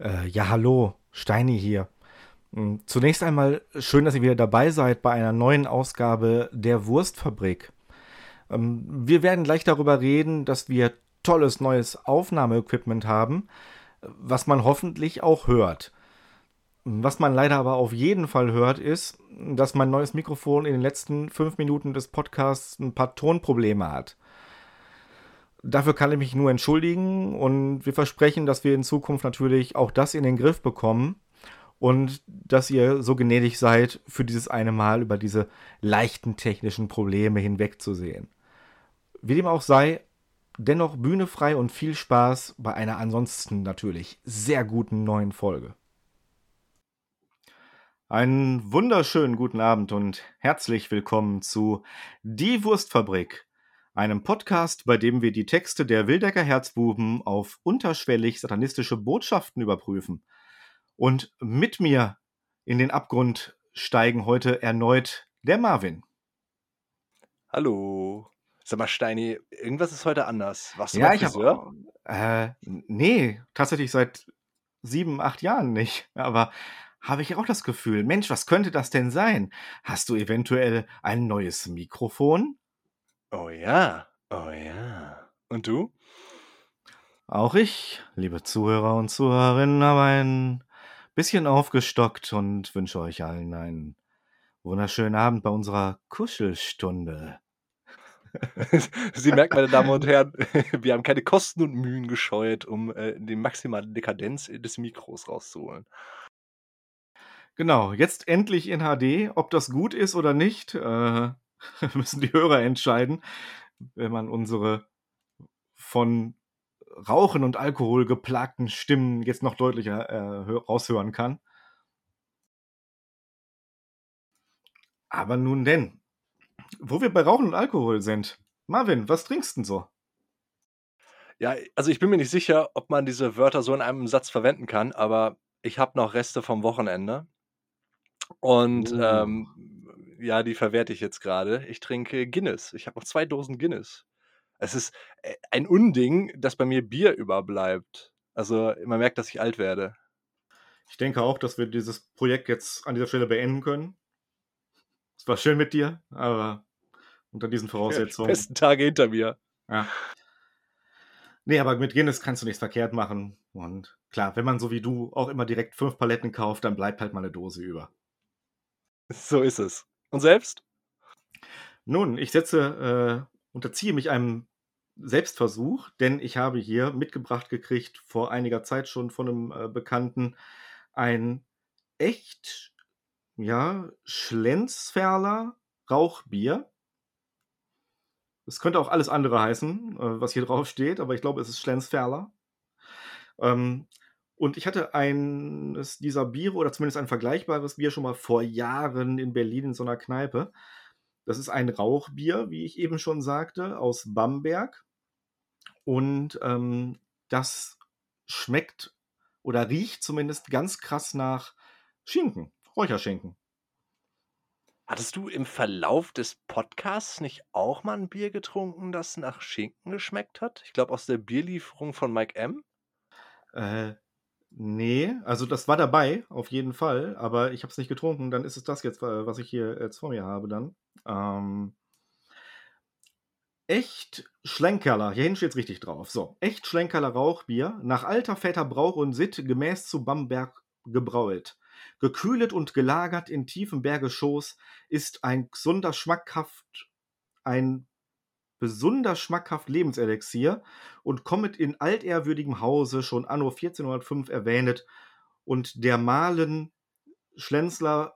Äh, ja, hallo, Steini hier. Hm, Zunächst einmal schön, dass ihr wieder dabei seid bei einer neuen Ausgabe der Wurstfabrik. Ähm, wir werden gleich darüber reden, dass wir tolles neues Aufnahmeequipment haben, was man hoffentlich auch hört. Was man leider aber auf jeden Fall hört, ist, dass mein neues Mikrofon in den letzten fünf Minuten des Podcasts ein paar Tonprobleme hat. Dafür kann ich mich nur entschuldigen und wir versprechen, dass wir in Zukunft natürlich auch das in den Griff bekommen und dass ihr so gnädig seid, für dieses eine Mal über diese leichten technischen Probleme hinwegzusehen. Wie dem auch sei, dennoch Bühne frei und viel Spaß bei einer ansonsten natürlich sehr guten neuen Folge. Einen wunderschönen guten Abend und herzlich willkommen zu Die Wurstfabrik, einem Podcast, bei dem wir die Texte der Wildecker Herzbuben auf unterschwellig satanistische Botschaften überprüfen. Und mit mir in den Abgrund steigen heute erneut der Marvin. Hallo. Sag mal, Steini, irgendwas ist heute anders. Warst du Ja, ich Friseur? habe. Äh, nee, tatsächlich seit sieben, acht Jahren nicht. Aber habe ich auch das Gefühl, Mensch, was könnte das denn sein? Hast du eventuell ein neues Mikrofon? Oh ja, oh ja. Und du? Auch ich, liebe Zuhörer und Zuhörerinnen, habe ein bisschen aufgestockt und wünsche euch allen einen wunderschönen Abend bei unserer Kuschelstunde. Sie merken, meine Damen und Herren, wir haben keine Kosten und Mühen gescheut, um äh, die maximale Dekadenz des Mikros rauszuholen. Genau, jetzt endlich in HD. Ob das gut ist oder nicht, äh, müssen die Hörer entscheiden, wenn man unsere von Rauchen und Alkohol geplagten Stimmen jetzt noch deutlicher äh, hö- raushören kann. Aber nun denn, wo wir bei Rauchen und Alkohol sind. Marvin, was trinkst denn so? Ja, also ich bin mir nicht sicher, ob man diese Wörter so in einem Satz verwenden kann, aber ich habe noch Reste vom Wochenende. Und Oh. ähm, ja, die verwerte ich jetzt gerade. Ich trinke Guinness. Ich habe noch zwei Dosen Guinness. Es ist äh, ein Unding, dass bei mir Bier überbleibt. Also man merkt, dass ich alt werde. Ich denke auch, dass wir dieses Projekt jetzt an dieser Stelle beenden können. Es war schön mit dir, aber unter diesen Die Voraussetzungen. besten Tage hinter mir. Ja. Nee, aber mit Guinness kannst du nichts verkehrt machen. Und klar, wenn man so wie du auch immer direkt fünf Paletten kauft, dann bleibt halt mal eine Dose über. So ist es. Und selbst? Nun, ich setze, äh, unterziehe mich einem Selbstversuch, denn ich habe hier mitgebracht gekriegt, vor einiger Zeit schon von einem äh, Bekannten, ein echt, ja, Schlenzferler Rauchbier. Es könnte auch alles andere heißen, äh, was hier drauf steht, aber ich glaube, es ist Schlenzferler. Ähm, und ich hatte eines dieser Biere oder zumindest ein vergleichbares Bier schon mal vor Jahren in Berlin in so einer Kneipe. Das ist ein Rauchbier, wie ich eben schon sagte, aus Bamberg. Und ähm, das schmeckt oder riecht zumindest ganz krass nach Schinken, Räucherschinken. Hattest du im Verlauf des Podcasts nicht auch mal ein Bier getrunken, das nach Schinken geschmeckt hat? Ich glaube aus der Bierlieferung von Mike M. Äh, nee, also das war dabei, auf jeden Fall, aber ich habe es nicht getrunken. Dann ist es das jetzt, was ich hier jetzt vor mir habe dann. Ähm, echt Schlenkerler, hier hinten steht richtig drauf. So, echt Schlenkerler Rauchbier, nach alter fetter Brauch und Sitt, gemäß zu Bamberg gebraut. Gekühlet und gelagert in tiefem Bergeschoß, ist ein gesunder schmackhaft, ein besonders schmackhaft Lebenselixier und kommet in altehrwürdigem Hause schon anno 1405 erwähnet und der Malen Schlenzler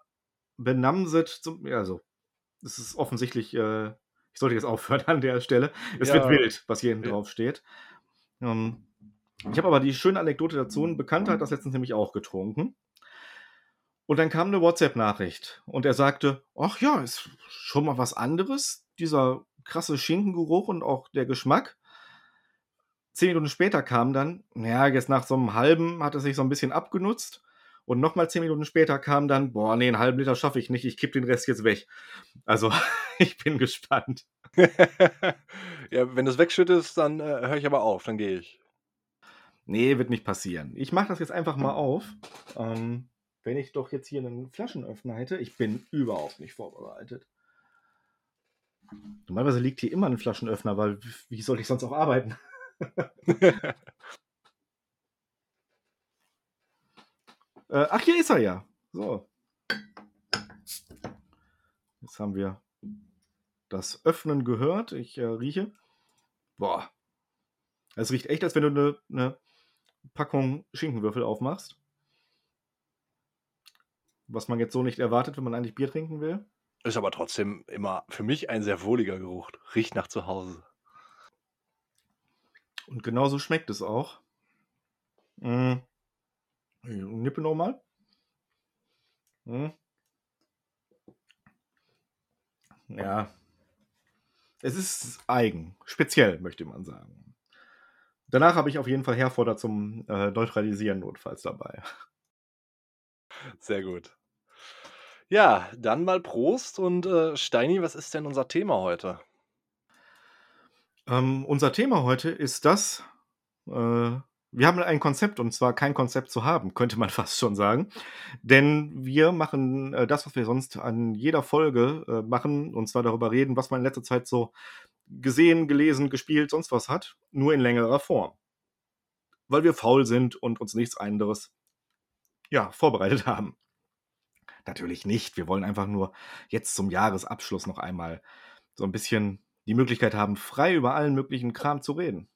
benamset zum, also, es ist offensichtlich, äh, ich sollte jetzt aufhören an der Stelle. Es wird Ja. wild, was hier hinten drauf steht. Ähm, ich habe aber die schöne Anekdote dazu. Ein Bekannter hat das letztens nämlich auch getrunken. Und dann kam eine WhatsApp-Nachricht und er sagte, ach ja, ist schon mal was anderes, dieser krasse Schinkengeruch und auch der Geschmack. Zehn Minuten später kam dann, ja, jetzt nach so einem halben hat es sich so ein bisschen abgenutzt. Und nochmal zehn Minuten später kam dann, boah, nee, einen halben Liter schaffe ich nicht, ich kipp den Rest jetzt weg. Also, ich bin gespannt. ja, wenn du es wegschüttest, dann äh, höre ich aber auf, dann gehe ich. Nee, wird nicht passieren. Ich mache das jetzt einfach mal auf. Ähm, wenn ich doch jetzt hier einen Flaschenöffner hätte, ich bin überhaupt nicht vorbereitet. Normalerweise liegt hier immer ein Flaschenöffner, weil wie soll ich sonst auch arbeiten? äh, ach, hier ist er ja. So. Jetzt haben wir das Öffnen gehört. Ich äh, rieche. Boah. Es riecht echt, als wenn du eine, eine Packung Schinkenwürfel aufmachst. Was man jetzt so nicht erwartet, wenn man eigentlich Bier trinken will. Ist aber trotzdem immer für mich ein sehr wohliger Geruch. Riecht nach zu Hause. Und genauso schmeckt es auch. Mm. Nippe nochmal. Mm. Ja. Es ist eigen. Speziell, möchte man sagen. Danach habe ich auf jeden Fall Herforder zum äh, Neutralisieren notfalls dabei. Sehr gut. Ja, dann mal Prost und äh, Steini, was ist denn unser Thema heute? Ähm, unser Thema heute ist das, äh, wir haben ein Konzept und zwar kein Konzept zu haben, könnte man fast schon sagen. Denn wir machen äh, das, was wir sonst an jeder Folge äh, machen, und zwar darüber reden, was man in letzter Zeit so gesehen, gelesen, gespielt, sonst was hat, nur in längerer Form. Weil wir faul sind und uns nichts anderes ja, vorbereitet haben. Natürlich nicht. Wir wollen einfach nur jetzt zum Jahresabschluss noch einmal so ein bisschen die Möglichkeit haben, frei über allen möglichen Kram zu reden.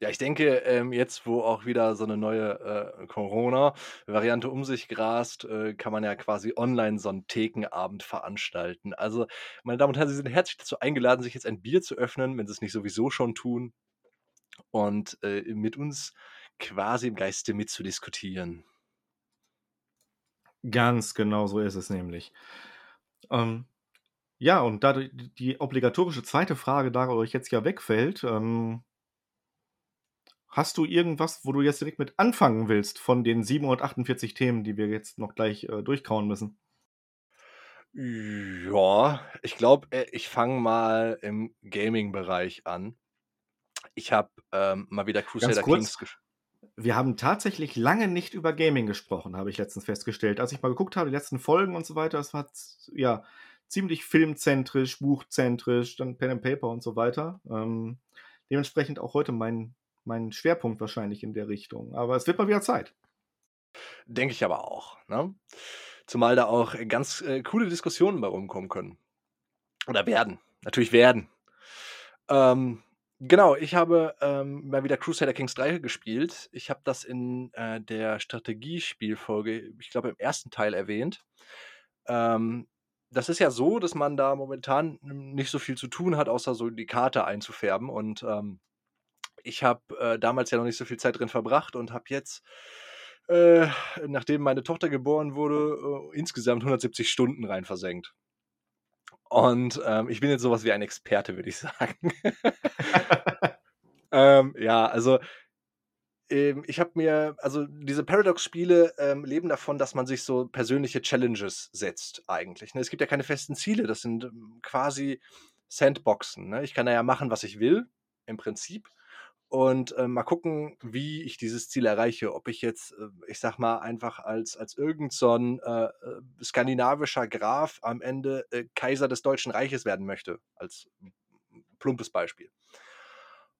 Ja, ich denke, ähm, jetzt, wo auch wieder so eine neue äh, Corona-Variante um sich grast, äh, kann man ja quasi online so einen Thekenabend veranstalten. Also, meine Damen und Herren, Sie sind herzlich dazu eingeladen, sich jetzt ein Bier zu öffnen, wenn Sie es nicht sowieso schon tun, und äh, mit uns quasi im Geiste mitzudiskutieren. Ganz genau so ist es nämlich. Ähm, ja, und da die, obligatorische zweite Frage da euch jetzt ja wegfällt, ähm, hast du irgendwas, wo du jetzt direkt mit anfangen willst von den 748 Themen, die wir jetzt noch gleich äh, durchkauen müssen? Ja, ich glaube, äh, ich fange mal im Gaming-Bereich an. Ich habe ähm, mal wieder Crusader Kings gespielt wir haben tatsächlich lange nicht über Gaming gesprochen, habe ich letztens festgestellt. Als ich mal geguckt habe, die letzten Folgen und so weiter, das war ja ziemlich filmzentrisch, buchzentrisch, dann Pen and Paper und so weiter. Ähm, dementsprechend auch heute mein, mein Schwerpunkt wahrscheinlich in der Richtung. Aber es wird mal wieder Zeit. Denke ich aber auch. Ne? Zumal da auch ganz äh, coole Diskussionen bei rumkommen können. Oder werden. Natürlich werden. Ähm, Genau, ich habe, ähm, mal wieder Crusader Kings 3 gespielt. Ich habe das in, äh, der Strategiespielfolge, ich glaube, im ersten Teil erwähnt. Ähm, das ist ja so, dass man da momentan nicht so viel zu tun hat, außer so die Karte einzufärben und, ähm, ich habe, äh, damals ja noch nicht so viel Zeit drin verbracht und habe jetzt, äh, nachdem meine Tochter geboren wurde, äh, insgesamt 170 Stunden rein versenkt. Und ähm, ich bin jetzt sowas wie ein Experte, würde ich sagen. ähm, ja, also ähm, ich habe mir, also diese Paradox-Spiele ähm, leben davon, dass man sich so persönliche Challenges setzt eigentlich. Ne? Es gibt ja keine festen Ziele, das sind ähm, quasi Sandboxen. Ne? Ich kann da ja machen, was ich will, im Prinzip und äh, mal gucken, wie ich dieses Ziel erreiche. Ob ich jetzt, äh, ich sag mal, einfach als, als irgend so ein äh, äh skandinavischer Graf am Ende äh, Kaiser des Deutschen Reiches werden möchte, als plumpes Beispiel.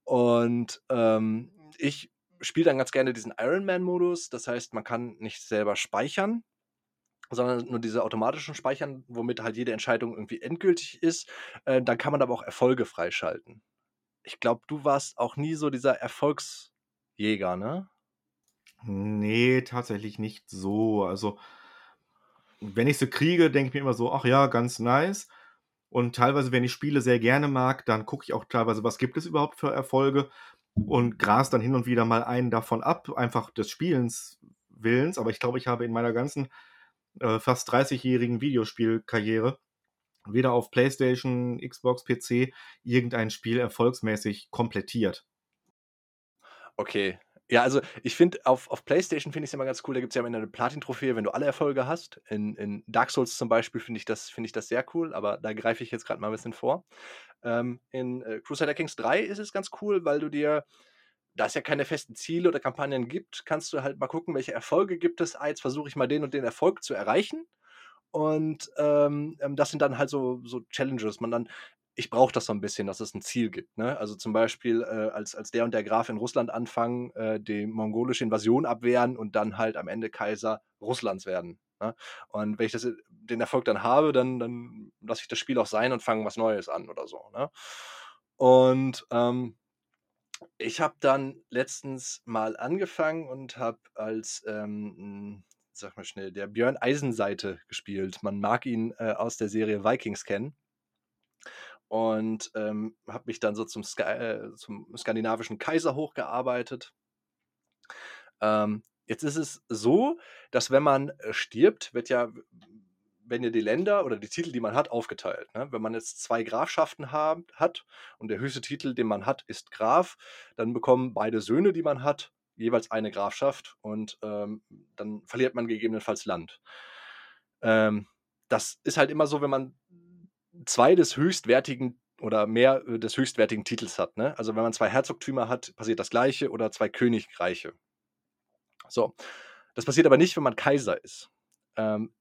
Und ähm, ich spiele dann ganz gerne diesen Ironman-Modus. Das heißt, man kann nicht selber speichern, sondern nur diese automatischen Speichern, womit halt jede Entscheidung irgendwie endgültig ist. Äh, dann kann man aber auch Erfolge freischalten ich glaube, du warst auch nie so dieser Erfolgsjäger, ne? Nee, tatsächlich nicht so. Also, wenn ich sie kriege, denke ich mir immer so, ach ja, ganz nice. Und teilweise, wenn ich Spiele sehr gerne mag, dann gucke ich auch teilweise, was gibt es überhaupt für Erfolge und gras dann hin und wieder mal einen davon ab, einfach des Spielens Willens. Aber ich glaube, ich habe in meiner ganzen äh, fast 30-jährigen Videospielkarriere weder auf PlayStation, Xbox, PC irgendein Spiel erfolgsmäßig komplettiert. Okay. Ja, also ich finde, auf, auf PlayStation finde ich es immer ganz cool, da gibt es ja immer eine Platin-Trophäe, wenn du alle Erfolge hast. In, in Dark Souls zum Beispiel finde ich, das, find ich das sehr cool, aber da greife ich jetzt gerade mal ein bisschen vor. Ähm, in äh, Crusader Kings 3 ist es ganz cool, weil du dir da es ja keine festen Ziele oder Kampagnen gibt, kannst du halt mal gucken, welche Erfolge gibt es. Ah, jetzt versuche ich mal den und den Erfolg zu erreichen. Und ähm, ähm das sind dann halt so, so Challenges. Man dann, ich brauche das so ein bisschen, dass es ein Ziel gibt. Ne? Also zum Beispiel, äh, als, als der und der Graf in Russland anfangen, äh, die mongolische Invasion abwehren und dann halt am Ende Kaiser Russlands werden. Ne? Und wenn ich das, den Erfolg dann habe, dann, dann lasse ich das Spiel auch sein und fange was Neues an oder so. Ne? Und ähm, ich habe dann letztens mal angefangen und habe als, ähm, sag mal schnell, der Björn Eisenseite gespielt. Man mag ihn äh, aus der Serie Vikings kennen und ähm, habe mich dann so zum, Ska äh, zum, skandinavischen Kaiser hochgearbeitet. Ähm, jetzt ist es so, dass wenn man äh, stirbt, wird ja, wenn ja die Länder oder die Titel, die man hat, aufgeteilt. Ne? Wenn man jetzt zwei Grafschaften haben, hat und der höchste Titel, den man hat, ist Graf, dann bekommen beide Söhne, die man hat, jeweils eine Grafschaft und ähm, dann verliert man gegebenenfalls Land. Ähm, das ist halt immer so, wenn man zwei des höchstwertigen oder mehr äh, des höchstwertigen Titels hat. Ne? Also wenn man zwei Herzogtümer hat, passiert das gleiche oder zwei Königreiche. So. Das passiert aber nicht, wenn man Kaiser ist. Ähm,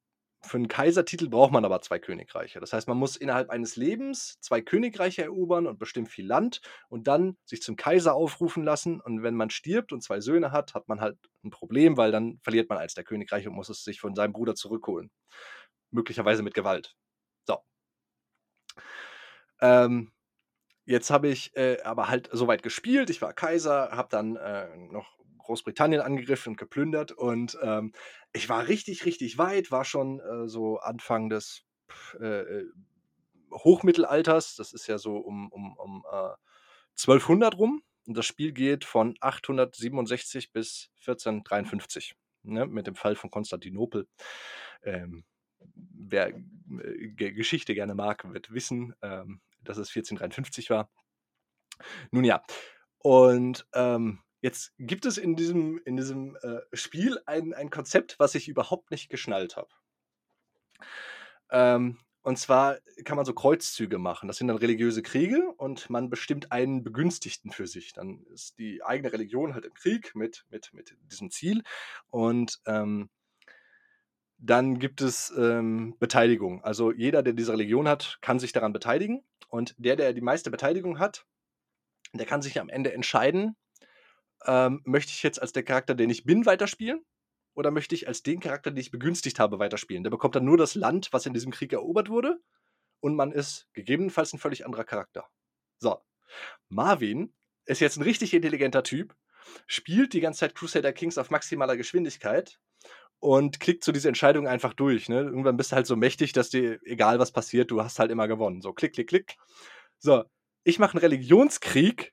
für einen Kaisertitel braucht man aber zwei Königreiche. Das heißt, man muss innerhalb eines Lebens zwei Königreiche erobern und bestimmt viel Land und dann sich zum Kaiser aufrufen lassen. Und wenn man stirbt und zwei Söhne hat, hat man halt ein Problem, weil dann verliert man eins der Königreiche und muss es sich von seinem Bruder zurückholen. Möglicherweise mit Gewalt. So. Ähm, jetzt habe ich äh, aber halt soweit gespielt. Ich war Kaiser, habe dann äh, noch Großbritannien angegriffen und geplündert und ähm, ich war richtig, richtig weit, war schon äh, so Anfang des äh, äh, Hochmittelalters. Das ist ja so um, um, um 1200 rum. Und das Spiel geht von 867 bis 1453 ne, mit dem Fall von Konstantinopel. Ähm, wer äh, Geschichte gerne mag, wird wissen, ähm, dass es 1453 war. Nun ja, und ähm, jetzt gibt es in diesem, in diesem äh, Spiel ein, ein Konzept, was ich überhaupt nicht geschnallt habe. Ähm, und zwar kann man so Kreuzzüge machen. Das sind dann religiöse Kriege und man bestimmt einen Begünstigten für sich. Dann ist die eigene Religion halt im Krieg mit, mit, mit diesem Ziel. Und ähm, dann gibt es ähm, Beteiligung. Also jeder, der diese Religion hat, kann sich daran beteiligen. Und der, der die meiste Beteiligung hat, der kann sich am Ende entscheiden, ähm, möchte ich jetzt als der Charakter, den ich bin, weiterspielen? Oder möchte ich als den Charakter, den ich begünstigt habe, weiterspielen? Der bekommt dann nur das Land, was in diesem Krieg erobert wurde. Und man ist gegebenenfalls ein völlig anderer Charakter. So. Marvin ist jetzt ein richtig intelligenter Typ, spielt die ganze Zeit Crusader Kings auf maximaler Geschwindigkeit und klickt so diese Entscheidung einfach durch. Ne? Irgendwann bist du halt so mächtig, dass dir, egal was passiert, du hast halt immer gewonnen. So, klick, klick, klick. So, ich mache einen Religionskrieg,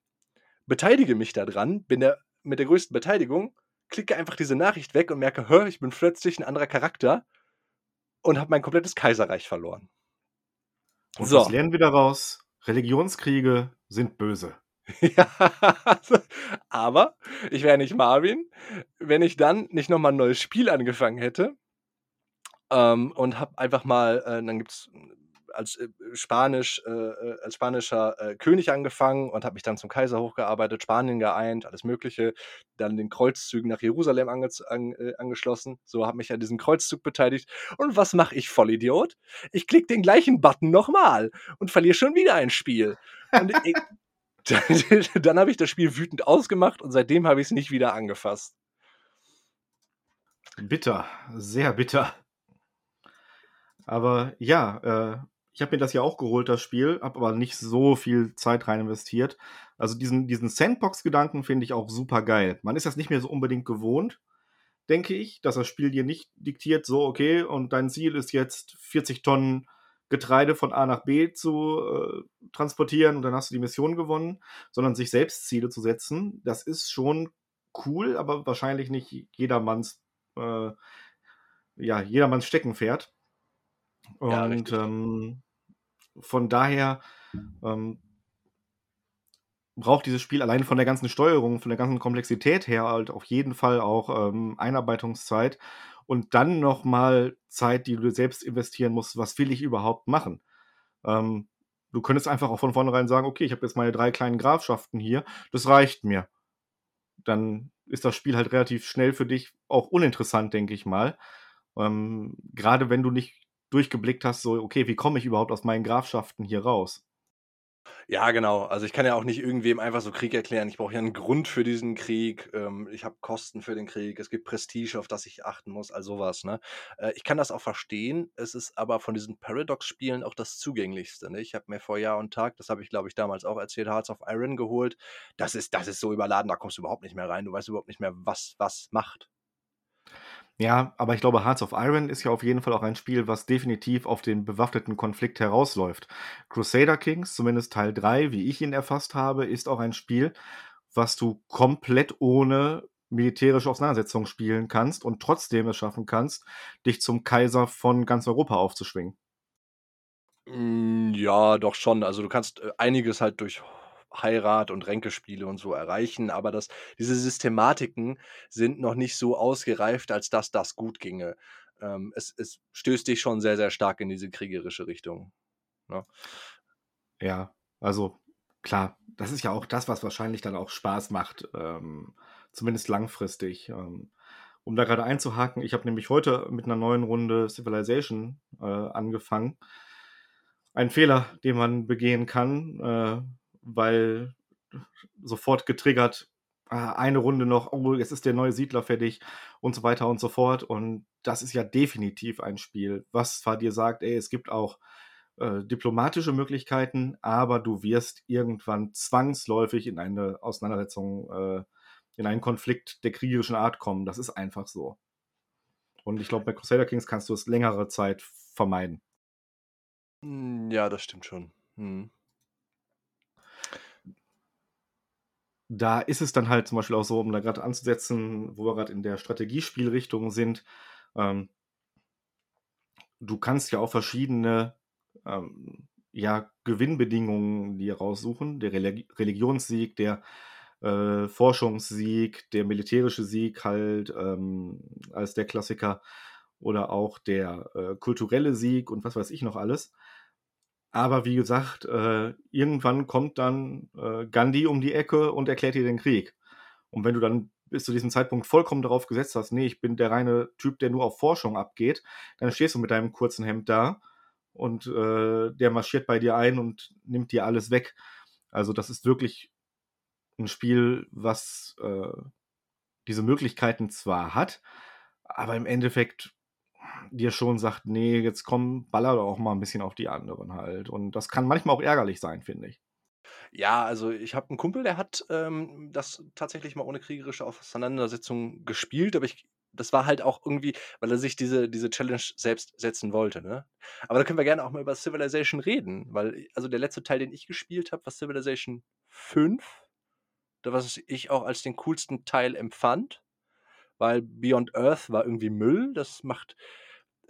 beteilige mich daran, bin der mit der größten Beteiligung, klicke einfach diese Nachricht weg und merke, hör, ich bin plötzlich ein anderer Charakter und habe mein komplettes Kaiserreich verloren. Und so. was lernen wir daraus? Religionskriege sind böse. ja, aber ich wäre nicht Marvin, wenn ich dann nicht nochmal ein neues Spiel angefangen hätte ähm, und habe einfach mal, äh, dann gibt es als äh, Spanisch, äh, äh, als spanischer äh, König angefangen und habe mich dann zum Kaiser hochgearbeitet, Spanien geeint, alles Mögliche, dann den Kreuzzügen nach Jerusalem ange an, äh, angeschlossen. So habe mich an diesem Kreuzzug beteiligt. Und was mache ich, Vollidiot? Ich klicke den gleichen Button nochmal und verliere schon wieder ein Spiel. Und ich, dann, dann habe ich das Spiel wütend ausgemacht und seitdem habe ich es nicht wieder angefasst. Bitter, sehr bitter. Aber ja, äh, ich habe mir das ja auch geholt, das Spiel, habe aber nicht so viel Zeit rein investiert. Also diesen, diesen Sandbox-Gedanken finde ich auch super geil. Man ist das nicht mehr so unbedingt gewohnt, denke ich, dass das Spiel dir nicht diktiert, so, okay, und dein Ziel ist jetzt 40 Tonnen Getreide von A nach B zu äh, transportieren und dann hast du die Mission gewonnen, sondern sich selbst Ziele zu setzen. Das ist schon cool, aber wahrscheinlich nicht jedermanns, äh, ja, jedermanns Steckenpferd. Und ja, ähm, von daher ähm, braucht dieses Spiel allein von der ganzen Steuerung, von der ganzen Komplexität her halt auf jeden Fall auch ähm, Einarbeitungszeit und dann nochmal Zeit, die du selbst investieren musst. Was will ich überhaupt machen? Ähm, du könntest einfach auch von vornherein sagen, okay, ich habe jetzt meine drei kleinen Grafschaften hier, das reicht mir. dann ist das Spiel halt relativ schnell für dich auch uninteressant, denke ich mal. Ähm, Gerade wenn du nicht durchgeblickt hast, so, okay, wie komme ich überhaupt aus meinen Grafschaften hier raus? Ja, genau. Also, ich kann ja auch nicht irgendwem einfach so Krieg erklären. Ich brauche ja einen Grund für diesen Krieg. Ähm, ich habe Kosten für den Krieg. Es gibt Prestige, auf das ich achten muss, all sowas, ne? Äh, ich kann das auch verstehen. Es ist aber von diesen Paradox-Spielen auch das zugänglichste, ne? Ich habe mir vor Jahr und Tag, das habe ich, glaube ich, damals auch erzählt, Hearts of Iron geholt. Das ist das ist so überladen, da kommst du überhaupt nicht mehr rein. Du weißt überhaupt nicht mehr, was was macht. Ja, aber ich glaube, Hearts of Iron ist ja auf jeden Fall auch ein Spiel, was definitiv auf den bewaffneten Konflikt herausläuft. Crusader Kings, zumindest Teil 3, wie ich ihn erfasst habe, ist auch ein Spiel, was du komplett ohne militärische Auseinandersetzung spielen kannst und trotzdem es schaffen kannst, dich zum Kaiser von ganz Europa aufzuschwingen. Hm, ja, doch schon. Also, du kannst, äh, einiges halt durch Heirat und Ränkespiele und so erreichen, aber das diese Systematiken sind noch nicht so ausgereift, als dass das gut ginge. Ähm, es es stößt dich schon sehr, sehr stark in diese kriegerische Richtung, ne? Ja, also klar, das ist ja auch das, was wahrscheinlich dann auch Spaß macht, ähm, zumindest langfristig. Ähm, um da gerade einzuhaken, ich habe nämlich heute mit einer neuen Runde Civilization äh, angefangen. Ein Fehler, den man begehen kann, äh, weil sofort getriggert, ah, eine Runde noch, oh, jetzt ist der neue Siedler fertig und so weiter und so fort. Und das ist ja definitiv ein Spiel, was zwar dir sagt, ey, es gibt auch äh, diplomatische Möglichkeiten, aber du wirst irgendwann zwangsläufig in eine Auseinandersetzung, äh, in einen Konflikt der kriegerischen Art kommen. Das ist einfach so. Und ich glaube, bei Crusader Kings kannst du es längere Zeit vermeiden. Hm, ja, das stimmt schon. Mhm. Da ist es dann halt zum Beispiel auch so, um da gerade anzusetzen, wo wir gerade in der Strategiespielrichtung sind, ähm, du kannst ja auch verschiedene ähm, ja, Gewinnbedingungen dir raussuchen. Der Religi Religionssieg, der äh, Forschungssieg, der militärische Sieg halt ähm, als der Klassiker oder auch der äh, kulturelle Sieg und was weiß ich noch alles. Aber wie gesagt, äh, irgendwann kommt dann äh, Gandhi um die Ecke und erklärt dir den Krieg. Und wenn du dann bis zu diesem Zeitpunkt vollkommen darauf gesetzt hast, nee, ich bin der reine Typ, der nur auf Forschung abgeht, dann stehst du mit deinem kurzen Hemd da und äh, der marschiert bei dir ein und nimmt dir alles weg. Also das ist wirklich ein Spiel, was äh, diese Möglichkeiten zwar hat, aber im Endeffekt dir schon sagt, nee, jetzt komm, baller doch auch mal ein bisschen auf die anderen halt. Und das kann manchmal auch ärgerlich sein, finde ich. Ja, also ich habe einen Kumpel, der hat, ähm, das tatsächlich mal ohne kriegerische Auseinandersetzung gespielt, aber ich das war halt auch irgendwie, weil er sich diese diese Challenge selbst setzen wollte, ne? Aber da können wir gerne auch mal über Civilization reden, weil also der letzte Teil, den ich gespielt habe, war Civilization 5, da was ich auch als den coolsten Teil empfand, weil Beyond Earth war irgendwie Müll. Das macht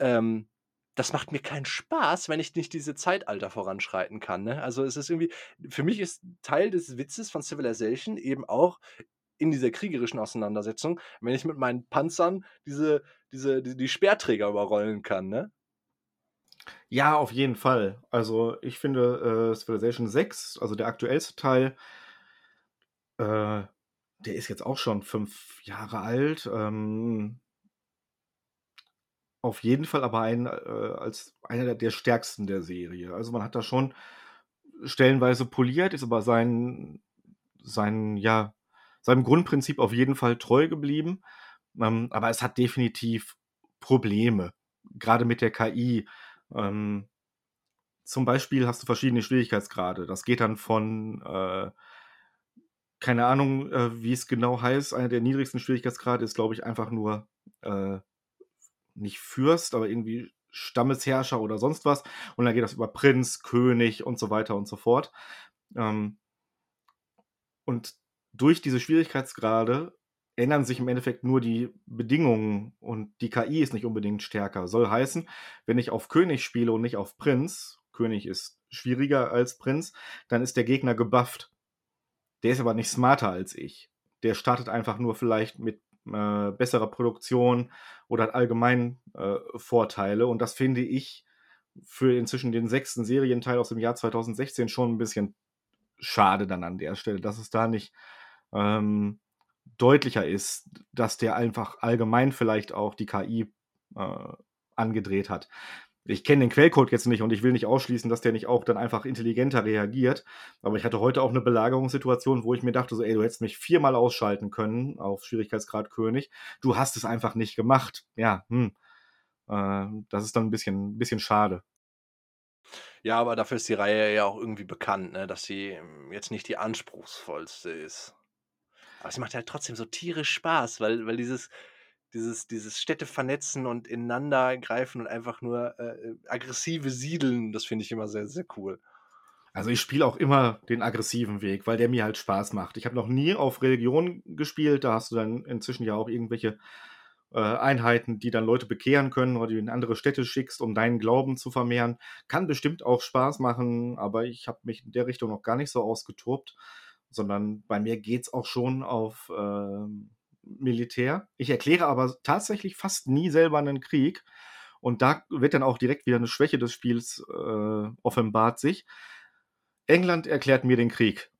ähm, das macht mir keinen Spaß, wenn ich nicht diese Zeitalter voranschreiten kann, ne? Also, es ist irgendwie für mich ist Teil des Witzes von Civilization eben auch in dieser kriegerischen Auseinandersetzung, wenn ich mit meinen Panzern diese diese die die Speerträger überrollen kann, ne? Ja, auf jeden Fall. Also, ich finde, äh, Civilization 6, also der aktuellste Teil, äh, der ist jetzt auch schon fünf Jahre alt. Ähm auf jeden Fall aber ein äh, als einer der der stärksten der Serie. Also, man hat da schon stellenweise poliert, ist aber sein sein ja, seinem Grundprinzip auf jeden Fall treu geblieben. Ähm, aber es hat definitiv Probleme, gerade mit der KI. Ähm, zum Beispiel hast du verschiedene Schwierigkeitsgrade. Das geht dann von, äh keine Ahnung, äh, wie es genau heißt. Einer der niedrigsten Schwierigkeitsgrade ist, glaube ich, einfach nur, äh nicht Fürst, aber irgendwie Stammesherrscher oder sonst was. Und dann geht das über Prinz, König und so weiter und so fort. Ähm, und durch diese Schwierigkeitsgrade ändern sich im Endeffekt nur die Bedingungen und die KI ist nicht unbedingt stärker. Soll heißen, wenn ich auf König spiele und nicht auf Prinz, König ist schwieriger als Prinz, dann ist der Gegner gebufft. Der ist aber nicht smarter als ich. Der startet einfach nur vielleicht mit äh, besserer Produktion oder hat allgemein äh, Vorteile. Und das finde ich für inzwischen den sechsten Serienteil aus dem Jahr 2016 schon ein bisschen schade dann an der Stelle, dass es da nicht ähm, deutlicher ist, dass der einfach allgemein vielleicht auch die KI äh, angedreht hat. Ich kenne den Quellcode jetzt nicht und ich will nicht ausschließen, dass der nicht auch dann einfach intelligenter reagiert. Aber ich hatte heute auch eine Belagerungssituation, wo ich mir dachte, so, ey, du hättest mich viermal ausschalten können auf Schwierigkeitsgrad König. Du hast es einfach nicht gemacht. Ja, hm. Äh, das ist dann ein bisschen, ein bisschen schade. Ja, aber dafür ist die Reihe ja auch irgendwie bekannt, ne, dass sie ähm, jetzt nicht die anspruchsvollste ist. Aber sie macht halt trotzdem so tierisch Spaß, weil weil dieses dieses dieses Städte vernetzen und ineinander greifen und einfach nur, äh, aggressive Siedeln, das finde ich immer sehr, sehr cool. Also, ich spiele auch immer den aggressiven Weg, weil der mir halt Spaß macht. Ich habe noch nie auf Religion gespielt, da hast du dann inzwischen ja auch irgendwelche, äh, Einheiten, die dann Leute bekehren können oder die in andere Städte schickst, um deinen Glauben zu vermehren. Kann bestimmt auch Spaß machen, aber ich habe mich in der Richtung noch gar nicht so ausgetobt, sondern bei mir geht's auch schon auf, ähm Militär. Ich erkläre aber tatsächlich fast nie selber einen Krieg. Und da wird dann auch direkt wieder eine Schwäche des Spiels äh, offenbart sich. England erklärt mir den Krieg.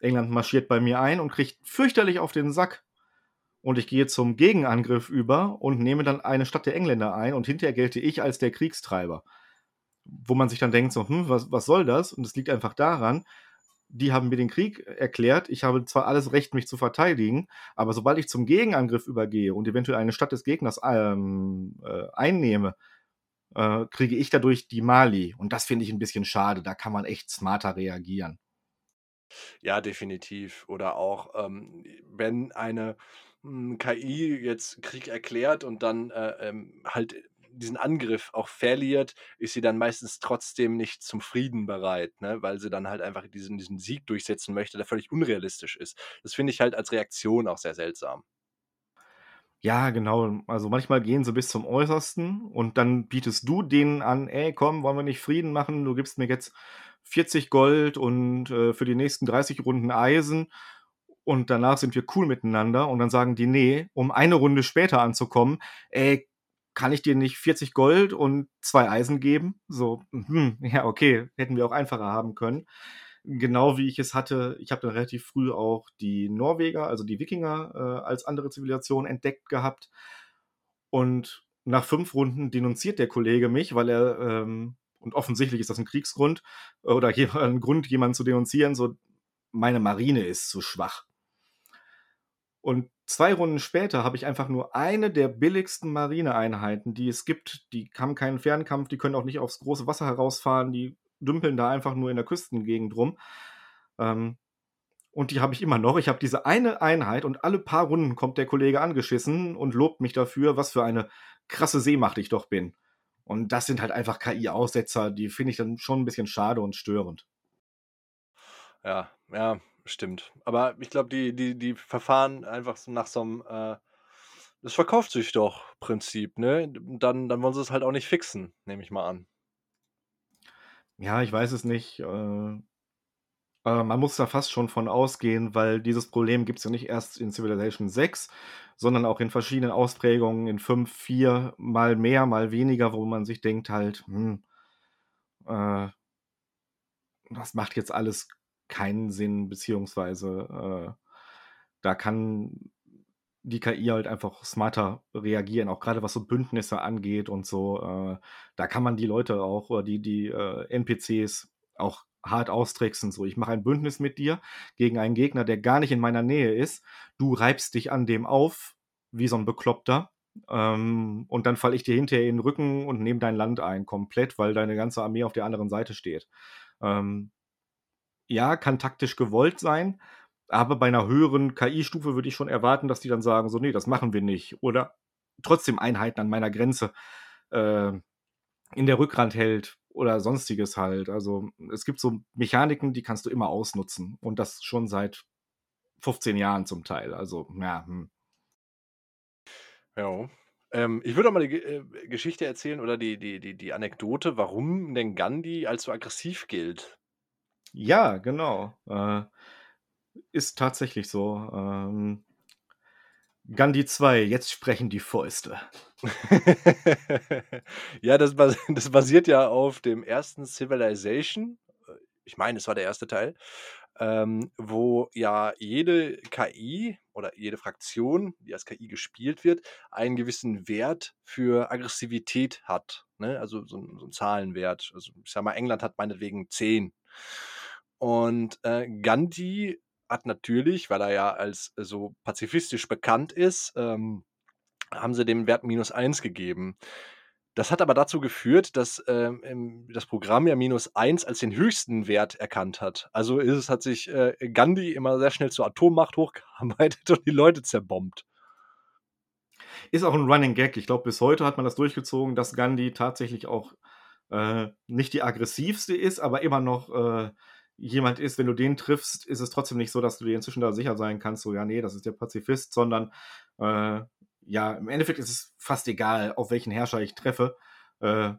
England marschiert bei mir ein und kriegt fürchterlich auf den Sack. Und ich gehe zum Gegenangriff über und nehme dann eine Stadt der Engländer ein und hinterher gelte ich als der Kriegstreiber. Wo man sich dann denkt, so, hm, was, was soll das? Und es liegt einfach daran, die haben mir den Krieg erklärt. Ich habe zwar alles Recht, mich zu verteidigen, aber sobald ich zum Gegenangriff übergehe und eventuell eine Stadt des Gegners ähm, äh, einnehme, äh, kriege ich dadurch die Mali. Und das finde ich ein bisschen schade. Da kann man echt smarter reagieren. Ja, definitiv. Oder auch, ähm, wenn eine hm, KI jetzt Krieg erklärt und dann äh, ähm, halt diesen Angriff auch verliert, ist sie dann meistens trotzdem nicht zum Frieden bereit, ne? weil sie dann halt einfach diesen, diesen Sieg durchsetzen möchte, der völlig unrealistisch ist. Das finde ich halt als Reaktion auch sehr seltsam. Ja, genau. Also manchmal gehen sie bis zum Äußersten und dann bietest du denen an, ey, komm, wollen wir nicht Frieden machen? Du gibst mir jetzt 40 Gold und äh, für die nächsten 30 Runden Eisen und danach sind wir cool miteinander und dann sagen die, nee, um eine Runde später anzukommen, ey, kann ich dir nicht 40 Gold und zwei Eisen geben? So, hm, ja, okay, hätten wir auch einfacher haben können. Genau wie ich es hatte, ich habe dann relativ früh auch die Norweger, also die Wikinger, äh, als andere Zivilisation entdeckt gehabt. Und nach fünf Runden denunziert der Kollege mich, weil er, ähm, und offensichtlich ist das ein Kriegsgrund oder ein Grund, jemanden zu denunzieren, so, meine Marine ist zu schwach. Und zwei Runden später habe ich einfach nur eine der billigsten Marineeinheiten, die es gibt. Die haben keinen Fernkampf, die können auch nicht aufs große Wasser herausfahren, die dümpeln da einfach nur in der Küstengegend rum. Ähm, und die habe ich immer noch. Ich habe diese eine Einheit und alle paar Runden kommt der Kollege angeschissen und lobt mich dafür, was für eine krasse Seemacht ich doch bin. Und das sind halt einfach KI-Aussetzer, die finde ich dann schon ein bisschen schade und störend. Ja, ja, Stimmt. Aber ich glaube, die die die verfahren einfach so nach so einem äh das verkauft sich doch Prinzip, ne? dann dann wollen sie es halt auch nicht fixen, nehme ich mal an. Ja, ich weiß es nicht. Äh, man muss da fast schon von ausgehen, weil dieses Problem gibt es ja nicht erst in Civilization 6, sondern auch in verschiedenen Ausprägungen in 5, 4, mal mehr, mal weniger, wo man sich denkt halt, hm, äh, das macht jetzt alles keinen Sinn, beziehungsweise äh, da kann die KI halt einfach smarter reagieren, auch gerade was so Bündnisse angeht und so. Äh, da kann man die Leute auch, oder die, die äh, NPCs auch hart austricksen. So, ich mache ein Bündnis mit dir gegen einen Gegner, der gar nicht in meiner Nähe ist. Du reibst dich an dem auf, wie so ein Bekloppter. Ähm, und dann falle ich dir hinterher in den Rücken und nehme dein Land ein, komplett, weil deine ganze Armee auf der anderen Seite steht. Ähm, ja, kann taktisch gewollt sein, aber bei einer höheren KI-Stufe würde ich schon erwarten, dass die dann sagen, so, nee, das machen wir nicht. Oder trotzdem Einheiten an meiner Grenze äh, in der Rückrand hält oder sonstiges halt. Also es gibt so Mechaniken, die kannst du immer ausnutzen und das schon seit 15 Jahren zum Teil. Also, ja. Hm. Ja. Ähm, ich würde auch mal die äh, Geschichte erzählen oder die, die, die, die Anekdote, warum denn Gandhi als so aggressiv gilt. Ja, genau. Äh, ist tatsächlich so. Ähm, Gandhi 2, jetzt sprechen die Fäuste. Ja, das bas das basiert ja auf dem ersten Civilization. Ich meine, es war der erste Teil, ähm, wo ja jede KI oder jede Fraktion, die als KI gespielt wird, einen gewissen Wert für Aggressivität hat. Ne? Also so, so ein Zahlenwert. Also ich sag mal, England hat meinetwegen 10. Und äh, Gandhi hat natürlich, weil er ja als so pazifistisch bekannt ist, ähm, haben sie dem Wert minus 1 gegeben. Das hat aber dazu geführt, dass ähm, das Programm ja minus 1 als den höchsten Wert erkannt hat. Also ist es, hat sich äh, Gandhi immer sehr schnell zur Atommacht hochgearbeitet und die Leute zerbombt. Ist auch ein Running Gag. Ich glaube, bis heute hat man das durchgezogen, dass Gandhi tatsächlich auch äh, nicht die aggressivste ist, aber immer noch äh, jemand ist, wenn du den triffst, ist es trotzdem nicht so, dass du dir inzwischen da sicher sein kannst, so ja, nee, das ist der Pazifist, sondern äh, ja, im Endeffekt ist es fast egal, auf welchen Herrscher ich treffe. Äh,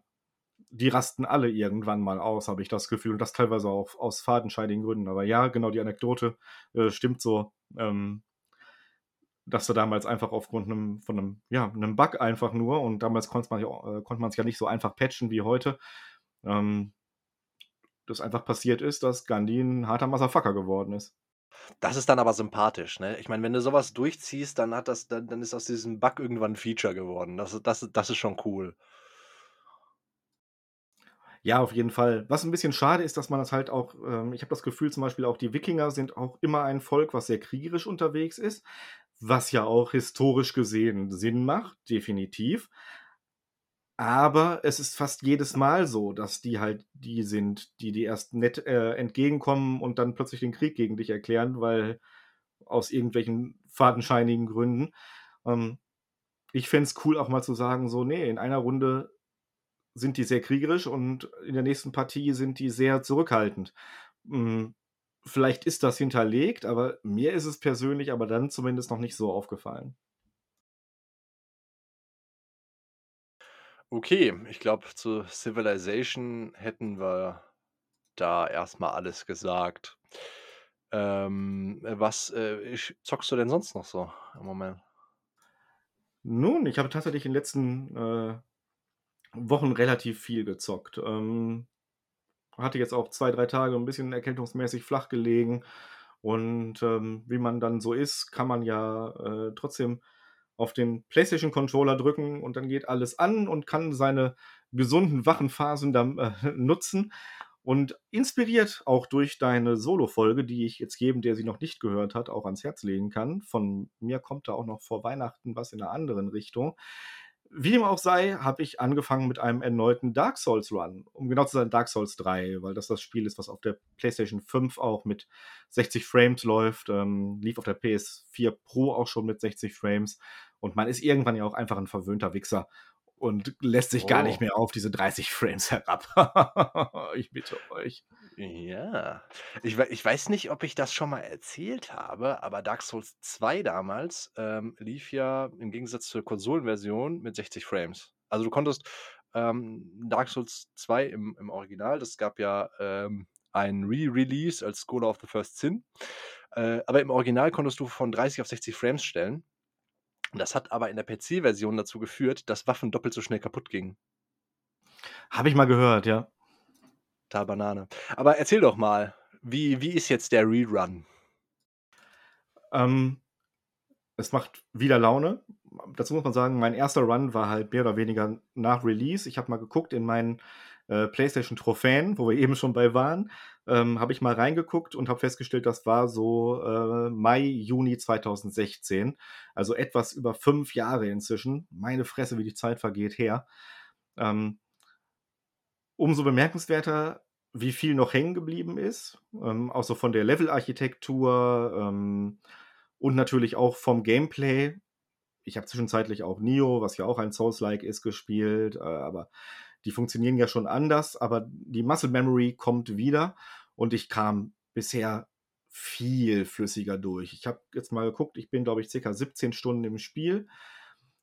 die rasten alle irgendwann mal aus, habe ich das Gefühl. Und das teilweise auch aus fadenscheidigen Gründen. Aber ja, genau, die Anekdote äh, stimmt so, ähm, dass du damals einfach aufgrund einem, von einem, ja, einem Bug einfach nur, und damals konnte man äh, es ja nicht so einfach patchen wie heute, ähm, das einfach passiert ist, dass Gandhi ein harter Motherfucker geworden ist. Das ist dann aber sympathisch, ne? Ich meine, wenn du sowas durchziehst, dann hat das dann dann ist aus diesem Bug irgendwann 'n Feature geworden. Das das das ist schon cool. Ja, auf jeden Fall. Was ein bisschen schade ist, dass man das halt auch ähm, ich habe das Gefühl zum Beispiel auch die Wikinger sind auch immer ein Volk, was sehr kriegerisch unterwegs ist, was ja auch historisch gesehen Sinn macht, definitiv. Aber es ist fast jedes Mal so, dass die halt die sind, die dir erst nett äh, entgegenkommen und dann plötzlich den Krieg gegen dich erklären, weil aus irgendwelchen fadenscheinigen Gründen. Ähm, ich fände es cool, auch mal zu sagen, so, nee, in einer Runde sind die sehr kriegerisch und in der nächsten Partie sind die sehr zurückhaltend. Hm, vielleicht ist das hinterlegt, aber mir ist es persönlich aber dann zumindest noch nicht so aufgefallen. Okay, ich glaube, zu Civilization hätten wir da erstmal alles gesagt. Ähm, was, äh, ich zockst du denn sonst noch so im Moment? Nun, ich habe tatsächlich in den letzten, äh, Wochen relativ viel gezockt. Ähm, hatte jetzt auch 2, 3 Tage ein bisschen erkältungsmäßig flach gelegen und, ähm, wie man dann so ist, kann man ja, äh, trotzdem auf den PlayStation-Controller drücken und dann geht alles an und kann seine gesunden, wachen Phasen dann äh, nutzen. Und inspiriert auch durch deine Solo-Folge, die ich jetzt jedem, der sie noch nicht gehört hat, auch ans Herz legen kann. Von mir kommt da auch noch vor Weihnachten was in einer anderen Richtung. Wie dem auch sei, habe ich angefangen mit einem erneuten Dark Souls Run. Um genau zu sein, Dark Souls 3, weil das das Spiel ist, was auf der PlayStation 5 auch mit 60 Frames läuft. Ähm, lief auf der PS4 Pro auch schon mit 60 Frames. Und man ist irgendwann ja auch einfach ein verwöhnter Wichser und lässt sich oh. gar nicht oh. mehr auf diese 30 Frames herab. ich bitte euch. Ja. Ich, ich, weiß nicht, ob ich das schon mal erzählt habe, aber Dark Souls 2 damals ähm, lief ja im Gegensatz zur Konsolenversion mit 60 Frames. Also du konntest ähm, Dark Souls 2 im, im, Original, das gab ja ähm, ein Re-Release als Scholar of the First Sin. Äh, aber im Original konntest du von 30 auf 60 Frames stellen. Das hat aber in der PC-Version dazu geführt, dass Waffen doppelt so schnell kaputt gingen. Habe ich mal gehört, ja. Total Banane. Aber erzähl doch mal, wie, wie ist jetzt der Rerun? Ähm, es macht wieder Laune. Dazu muss man sagen, mein erster Run war halt mehr oder weniger nach Release. Ich habe mal geguckt in meinen äh, PlayStation-Trophäen, wo wir eben schon bei waren, ähm, habe ich mal reingeguckt und habe festgestellt, das war so äh, Mai, Juni 2016. Also etwas über fünf Jahre inzwischen. Meine Fresse, wie die Zeit vergeht her. Ähm, umso bemerkenswerter, wie viel noch hängen geblieben ist. Ähm, auch so von der Levelarchitektur ähm, und natürlich auch vom Gameplay. Ich habe zwischenzeitlich auch Nio, was ja auch ein Souls-like ist, gespielt, äh, aber die funktionieren ja schon anders, aber die Muscle Memory kommt wieder und ich kam bisher viel flüssiger durch. Ich habe jetzt mal geguckt, ich bin, glaube ich, circa 17 Stunden im Spiel.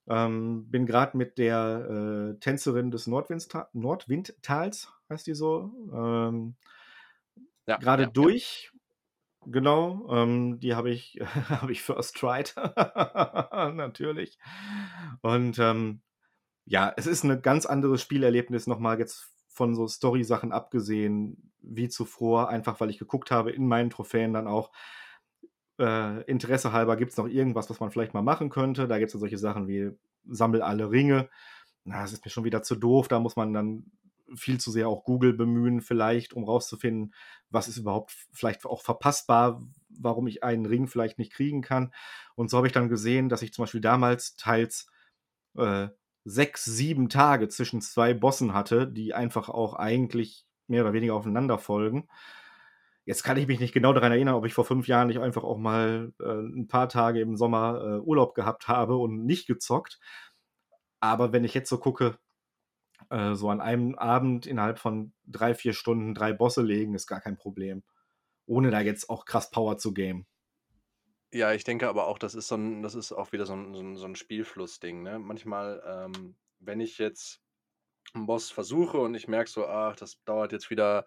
Ähm, bin gerade mit der äh, Tänzerin des Nordwindta Nordwindtals, heißt die so, ähm, ja, gerade ja, durch. Ja. Genau, ähm, die habe ich, hab ich first tried, natürlich. Und ähm, ja, es ist ein ganz anderes Spielerlebnis nochmal jetzt von so Story-Sachen abgesehen wie zuvor, einfach weil ich geguckt habe in meinen Trophäen dann auch, äh, Interesse halber gibt es noch irgendwas, was man vielleicht mal machen könnte. Da gibt es dann solche Sachen wie sammel alle Ringe. Na, das ist mir schon wieder zu doof. Da muss man dann viel zu sehr auch Google bemühen, vielleicht, um rauszufinden, was ist überhaupt vielleicht auch verpassbar, warum ich einen Ring vielleicht nicht kriegen kann. Und so habe ich dann gesehen, dass ich zum Beispiel damals teils äh, sechs, sieben Tage zwischen zwei Bossen hatte, die einfach auch eigentlich mehr oder weniger aufeinander folgen. Jetzt kann ich mich nicht genau daran erinnern, ob ich vor fünf Jahren nicht einfach auch mal äh, ein paar Tage im Sommer äh, Urlaub gehabt habe und nicht gezockt. Aber wenn ich jetzt so gucke, äh, so an einem Abend innerhalb von drei, vier Stunden drei Bosse legen, ist gar kein Problem. Ohne da jetzt auch krass Power zu gamen. Ja, ich denke aber auch, das ist so 'n das ist auch wieder so 'n so 'n so 'n Spielflussding, ne? Manchmal, ähm, wenn ich jetzt 'n Boss versuche und ich merke so: „Ach, das dauert jetzt wieder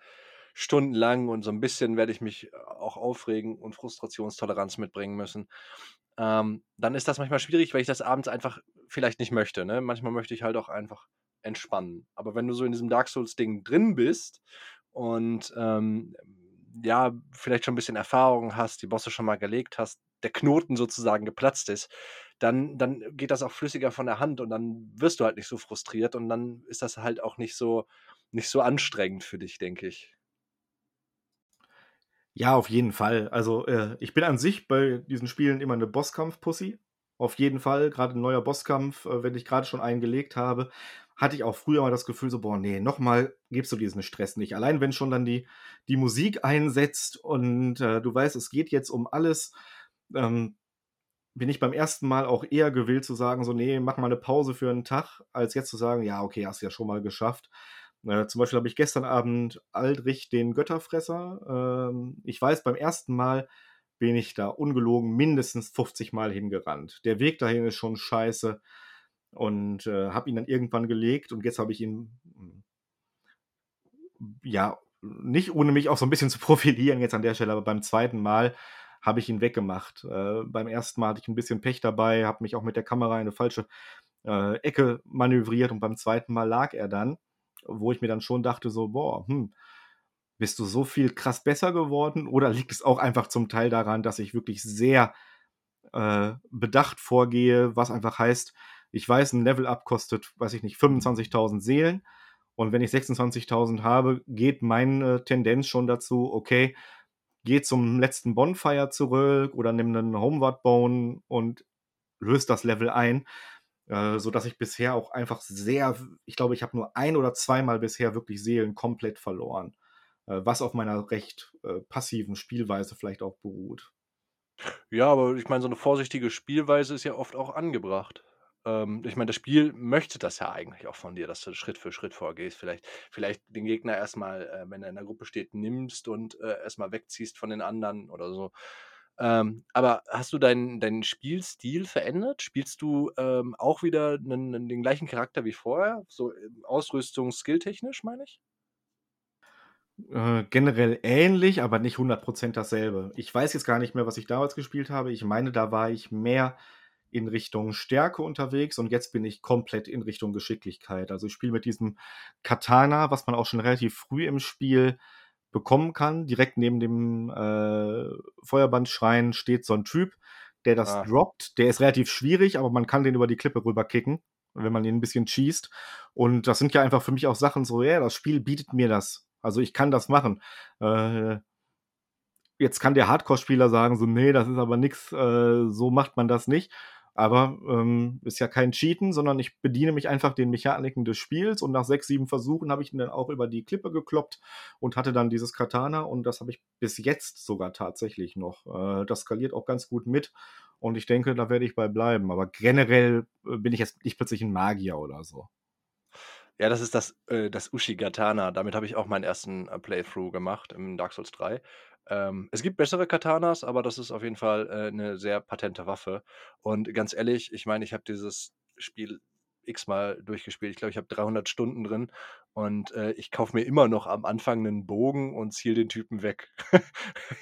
stundenlang“ und so 'n bisschen werde ich mich auch aufregen und Frustrationstoleranz mitbringen müssen, ähm, dann ist das manchmal schwierig, weil ich das abends einfach vielleicht nicht möchte, ne? Manchmal möchte ich halt auch einfach entspannen. Aber wenn du so in diesem Dark Souls-Ding drin bist und, ähm, ja, vielleicht schon 'n bisschen Erfahrung hast, die Bosse schon mal gelegt hast, der Knoten sozusagen geplatzt ist, dann dann geht das auch flüssiger von der Hand und dann wirst du halt nicht so frustriert und dann ist das halt auch nicht so nicht so anstrengend für dich, denke ich. Ja, auf jeden Fall. Also, äh, ich bin an sich bei diesen Spielen immer 'ne Bosskampf-Pussy. Auf jeden Fall, grade 'n neuer Bosskampf, äh, wenn ich grade schon einen gelegt habe, hatte ich auch früher mal das Gefühl so: „Boah, ne, noch mal gibst du diesen Stress nicht.“ Allein wenn schon dann die die Musik einsetzt und, äh, du weißt, es geht jetzt um alles, ähm, bin ich beim ersten Mal auch eher gewillt zu sagen so: „Ne, mach mal 'ne Pause für 'n Tag“, als jetzt zu sagen: „Ja, okay, hast du ja schon mal geschafft.“ Äh, zum Beispiel habe ich gestern Abend Aldrich den Götterfresser ähm, ich weiß, beim ersten Mal bin ich da ungelogen mindestens 50 Mal hingerannt. Der Weg dahin ist schon scheiße und, äh, habe ihn dann irgendwann gelegt und jetzt habe ich ihn hm ja, nicht ohne mich auch so 'n bisschen zu profilieren jetzt an der Stelle, aber beim zweiten Mal habe ich ihn weggemacht. Äh, beim ersten Mal hatte ich 'n bisschen Pech dabei, habe mich auch mit der Kamera in 'ne falsche, äh, Ecke manövriert und beim zweiten Mal lag er dann, wo ich mir dann schon dachte so: „Boah, hm, bist du so viel krass besser geworden oder liegt es auch einfach zum Teil daran, dass ich wirklich sehr, äh, bedacht vorgehe?“ Was einfach heißt, ich weiß, 'n Level-Up kostet, weiß ich nicht, 25.000 Seelen und wenn ich 26.000 habe, geht meine Tendenz schon dazu: „Okay, gehe zum letzten Bonfire zurück oder nimm 'nen Homeward Bone und löse das Level ein“, äh, sodass ich bisher auch einfach sehr ich glaube, ich habe nur ein oder zweimal bisher wirklich Seelen komplett verloren, äh, was auf meiner recht, äh, passiven Spielweise vielleicht auch beruht. Ja, aber ich meine, so 'ne vorsichtige Spielweise ist ja oft auch angebracht. Ähm, ich meine, das Spiel möchte das ja eigentlich auch von dir, dass du Schritt für Schritt vorgehst. Vielleicht vielleicht den Gegner erst mal, äh, wenn er in der Gruppe steht, nimmst und, äh, erst mal wegziehst von den anderen oder so. Ähm, aber hast du deinen deinen Spielstil verändert? Spielst du, ähm, auch wieder 'nen 'nen den gleichen Charakter wie vorher, so, ähm, Ausrüstung skilltechnisch, meine ich? Äh, generell ähnlich, aber nicht 100 % dasselbe. Ich weiß jetzt gar nicht mehr, was ich damals gespielt habe. Ich meine, da war ich mehr in Richtung Stärke unterwegs und jetzt bin ich komplett in Richtung Geschicklichkeit. Also, ich spiele mit diesem Katana, was man auch schon relativ früh im Spiel bekommen kann. Direkt neben dem, äh, Feuerbandschrein steht so 'n Typ, der das Ah. droppt. Der ist relativ schwierig, aber man kann den über die Klippe rüber kicken, wenn man ihn 'n bisschen cheest. Und das sind ja einfach für mich auch Sachen so, ja, das Spiel bietet mir das. Also, ich kann das machen. Äh jetzt kann der Hardcore-Spieler sagen so: „Ne, das ist aber nix, äh, so macht man das nicht.“ Aber, ähm, ist ja kein Cheaten, sondern ich bediene mich einfach den Mechaniken des Spiels und nach 6, 7 Versuchen habe ich ihn dann auch über die Klippe gekloppt und hatte dann dieses Katana und das habe ich bis jetzt sogar tatsächlich noch. Äh, das skaliert auch ganz gut mit und ich denke, da werde ich bei bleiben. Aber generell, äh, bin ich jetzt nicht plötzlich 'n Magier oder so. Ja, das ist das äh, das Uchigatana. Damit habe ich auch meinen 1. äh, Playthrough gemacht im Dark Souls 3. Ähm, es gibt bessere Katanas, aber das ist auf jeden Fall, äh, 'ne sehr patente Waffe. Und ganz ehrlich, ich meine, ich habe dieses Spiel x-mal durchgespielt. Ich glaube, ich habe 300 Stunden drin und, äh, ich kaufe mir immer noch am Anfang 'nen Bogen und ziele den Typen weg.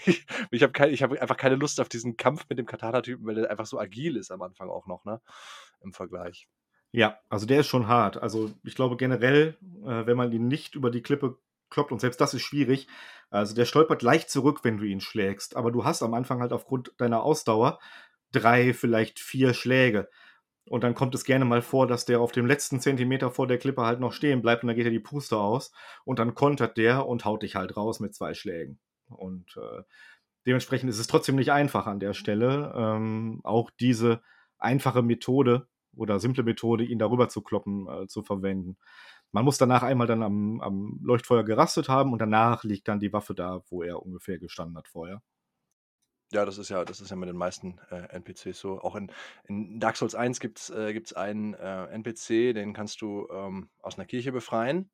Ich ich habe habe einfach keine Lust auf diesen Kampf mit dem Katana-Typen, weil der einfach so agil ist am Anfang auch noch, ne, im Vergleich. Ja, also, der ist schon hart. Also, ich glaube generell, äh, wenn man ihn nicht über die Klippe kloppt und selbst das ist schwierig. Also der stolpert leicht zurück, wenn du ihn schlägst, aber du hast am Anfang halt aufgrund deiner Ausdauer drei, vielleicht vier Schläge. Und dann kommt es gerne mal vor, dass der auf dem letzten Zentimeter vor der Klippe halt noch stehen bleibt und dann geht er die Puste aus und dann kontert der und haut dich halt raus mit zwei Schlägen. Und äh, dementsprechend ist es trotzdem nicht einfach an der Stelle, ähm, auch diese einfache Methode oder simple Methode, ihn darüber zu kloppen, äh, zu verwenden. Man muss danach einmal dann am, am Leuchtfeuer gerastet haben und danach liegt dann die Waffe da, wo er ungefähr gestanden hat vorher. Ja, das ist ja das ist ja mit den meisten, äh, NPCs so. Auch in in Dark Souls 1 gibt's äh, gibt's einen, äh, NPC, den kannst du, ähm, aus einer Kirche befreien.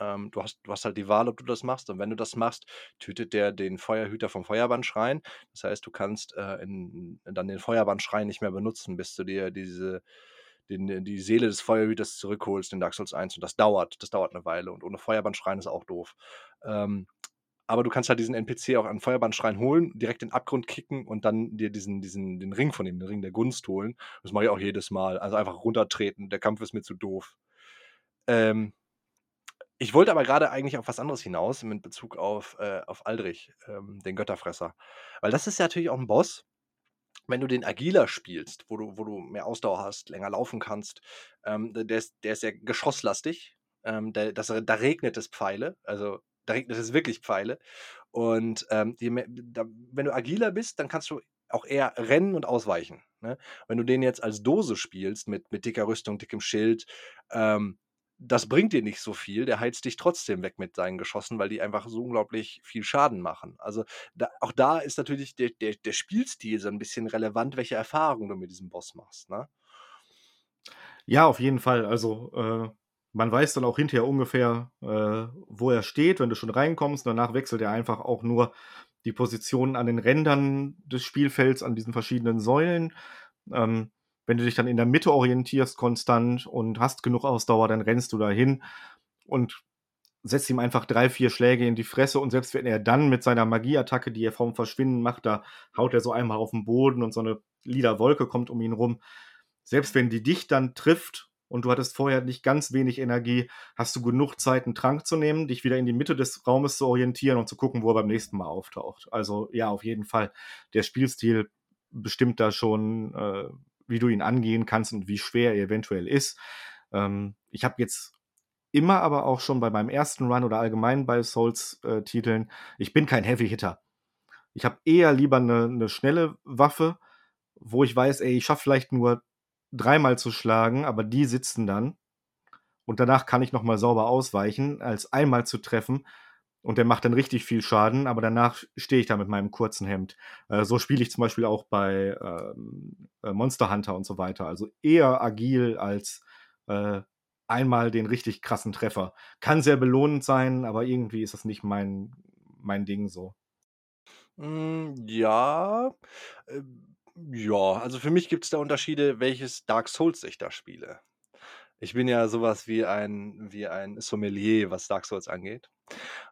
Ähm, du hast du hast halt die Wahl, ob du das machst und wenn du das machst, tötet der den Feuerhüter vom Feuerbannschrein. Das heißt, du kannst, äh, in dann den Feuerbannschrein nicht mehr benutzen, bis du dir diese den die Seele des Feuerhüters zurückholst in Dark Souls 1 und das dauert das dauert eine Weile und ohne Feuerbannschrein ist auch doof. Ähm aber du kannst halt diesen NPC auch an Feuerbandschrein holen, direkt in den Abgrund kicken und dann dir diesen, diesen, den Ring von ihm, den Ring der Gunst holen. Das mache ich auch jedes Mal. Also einfach runtertreten. Der Kampf ist mir zu doof. Ähm, ich wollte aber gerade eigentlich auf was anderes hinaus, mit Bezug auf, äh, auf Aldrich, ähm, den Götterfresser. Weil das ist ja natürlich auch ein Boss, wenn du den agiler spielst, wo du, wo du mehr Ausdauer hast, länger laufen kannst, ähm, der, ist, der ist ja geschosslastig. Ähm, der, das, da regnet es Pfeile. Also da regnet es wirklich Pfeile. Und ähm, die, da, wenn du agiler bist, dann kannst du auch eher rennen und ausweichen. Ne? Wenn du den jetzt als Dose spielst, mit, mit dicker Rüstung, dickem Schild, ähm, das bringt dir nicht so viel. Der heizt dich trotzdem weg mit seinen Geschossen, weil die einfach so unglaublich viel Schaden machen. Also da, auch da ist natürlich der, der, der Spielstil so ein bisschen relevant, welche Erfahrungen du mit diesem Boss machst. Ne? Ja, auf jeden Fall. Also äh, man weiß dann auch hinterher ungefähr, äh, wo er steht, wenn du schon reinkommst. Danach wechselt er einfach auch nur die Positionen an den Rändern des Spielfelds, an diesen verschiedenen Säulen. Ähm, wenn du dich dann in der Mitte orientierst konstant und hast genug Ausdauer, dann rennst du dahin und setzt ihm einfach drei, vier Schläge in die Fresse und selbst wenn er dann mit seiner Magieattacke, die er vorm Verschwinden macht, da haut er so einmal auf den Boden und so eine lila Wolke kommt um ihn rum. Selbst wenn die dich dann trifft und du hattest vorher nicht ganz wenig Energie, hast du genug Zeit, einen Trank zu nehmen, dich wieder in die Mitte des Raumes zu orientieren und zu gucken, wo er beim nächsten Mal auftaucht. Also ja, auf jeden Fall. Der Spielstil bestimmt da schon, äh, wie du ihn angehen kannst und wie schwer er eventuell ist. Ähm, ich habe jetzt immer aber auch schon bei meinem ersten Run oder allgemein bei Souls-Titeln, äh, ich bin kein Heavy Hitter. Ich habe eher lieber eine, eine schnelle Waffe, wo ich weiß, ey, ich schaffe vielleicht nur dreimal zu schlagen, aber die sitzen dann. Und danach kann ich nochmal sauber ausweichen, als einmal zu treffen. Und der macht dann richtig viel Schaden, aber danach stehe ich da mit meinem kurzen Hemd. Äh, so spiele ich zum Beispiel auch bei ähm, äh, Monster Hunter und so weiter. Also eher agil als äh, einmal den richtig krassen Treffer. Kann sehr belohnend sein, aber irgendwie ist das nicht mein, mein Ding so. Hm, ja. Ähm ja, also für mich gibt es da Unterschiede, welches Dark Souls ich da spiele. Ich bin ja sowas wie ein wie ein Sommelier, was Dark Souls angeht.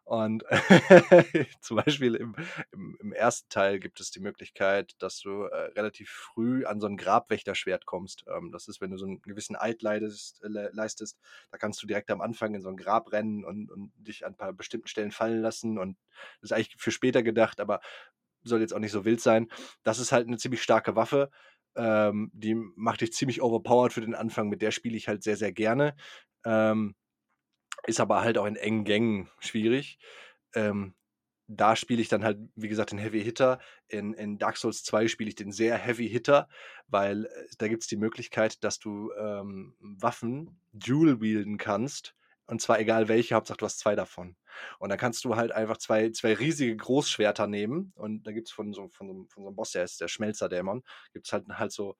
Und zum Beispiel im im im 1. Teil gibt es die Möglichkeit, dass du, äh, relativ früh an so 'n Grabwächterschwert kommst. Ähm, das ist, wenn du so einen gewissen Eid leidest äh, leistest, da kannst du direkt am Anfang in so ein Grab rennen und und dich an ein paar bestimmten Stellen fallen lassen und das ist eigentlich für später gedacht, aber soll jetzt auch nicht so wild sein. Das ist halt eine ziemlich starke Waffe. Ähm, die macht dich ziemlich overpowered für den Anfang. Mit der spiele ich halt sehr, sehr gerne. Ähm, ist aber halt auch in engen Gängen schwierig. Ähm, da spiele ich dann halt, wie gesagt, den Heavy Hitter. In, in Dark Souls 2 spiele ich den sehr Heavy Hitter, weil äh, da gibt es die Möglichkeit, dass du ähm, Waffen dual wielden kannst und zwar egal welche, Hauptsache du hast zwei davon. Und dann kannst du halt einfach zwei, zwei riesige Großschwerter nehmen. Und da gibt es von so, von, von so einem Boss, der ist der Schmelzerdämon, gibt es halt, halt so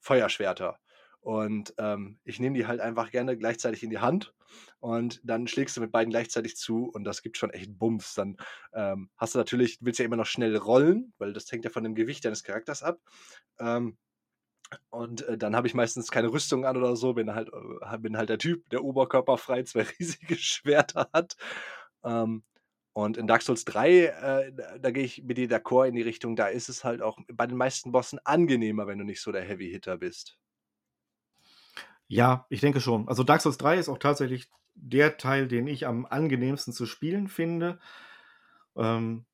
Feuerschwerter. Und ähm, ich nehme die halt einfach gerne gleichzeitig in die Hand und dann schlägst du mit beiden gleichzeitig zu und das gibt schon echt Bums. Dann ähm, hast du natürlich, willst ja immer noch schnell rollen, weil das hängt ja von dem Gewicht deines Charakters ab. Ähm, und äh, dann habe ich meistens keine Rüstung an oder so, bin halt, äh, bin halt der Typ, der oberkörperfrei zwei riesige Schwerter hat. Ähm, und in Dark Souls 3, äh, da, da gehe ich mit dir d'accord in die Richtung, da ist es halt auch bei den meisten Bossen angenehmer, wenn du nicht so der Heavy Hitter bist. Ja, ich denke schon. Also Dark Souls 3 ist auch tatsächlich der Teil, den ich am angenehmsten zu spielen finde. Ähm,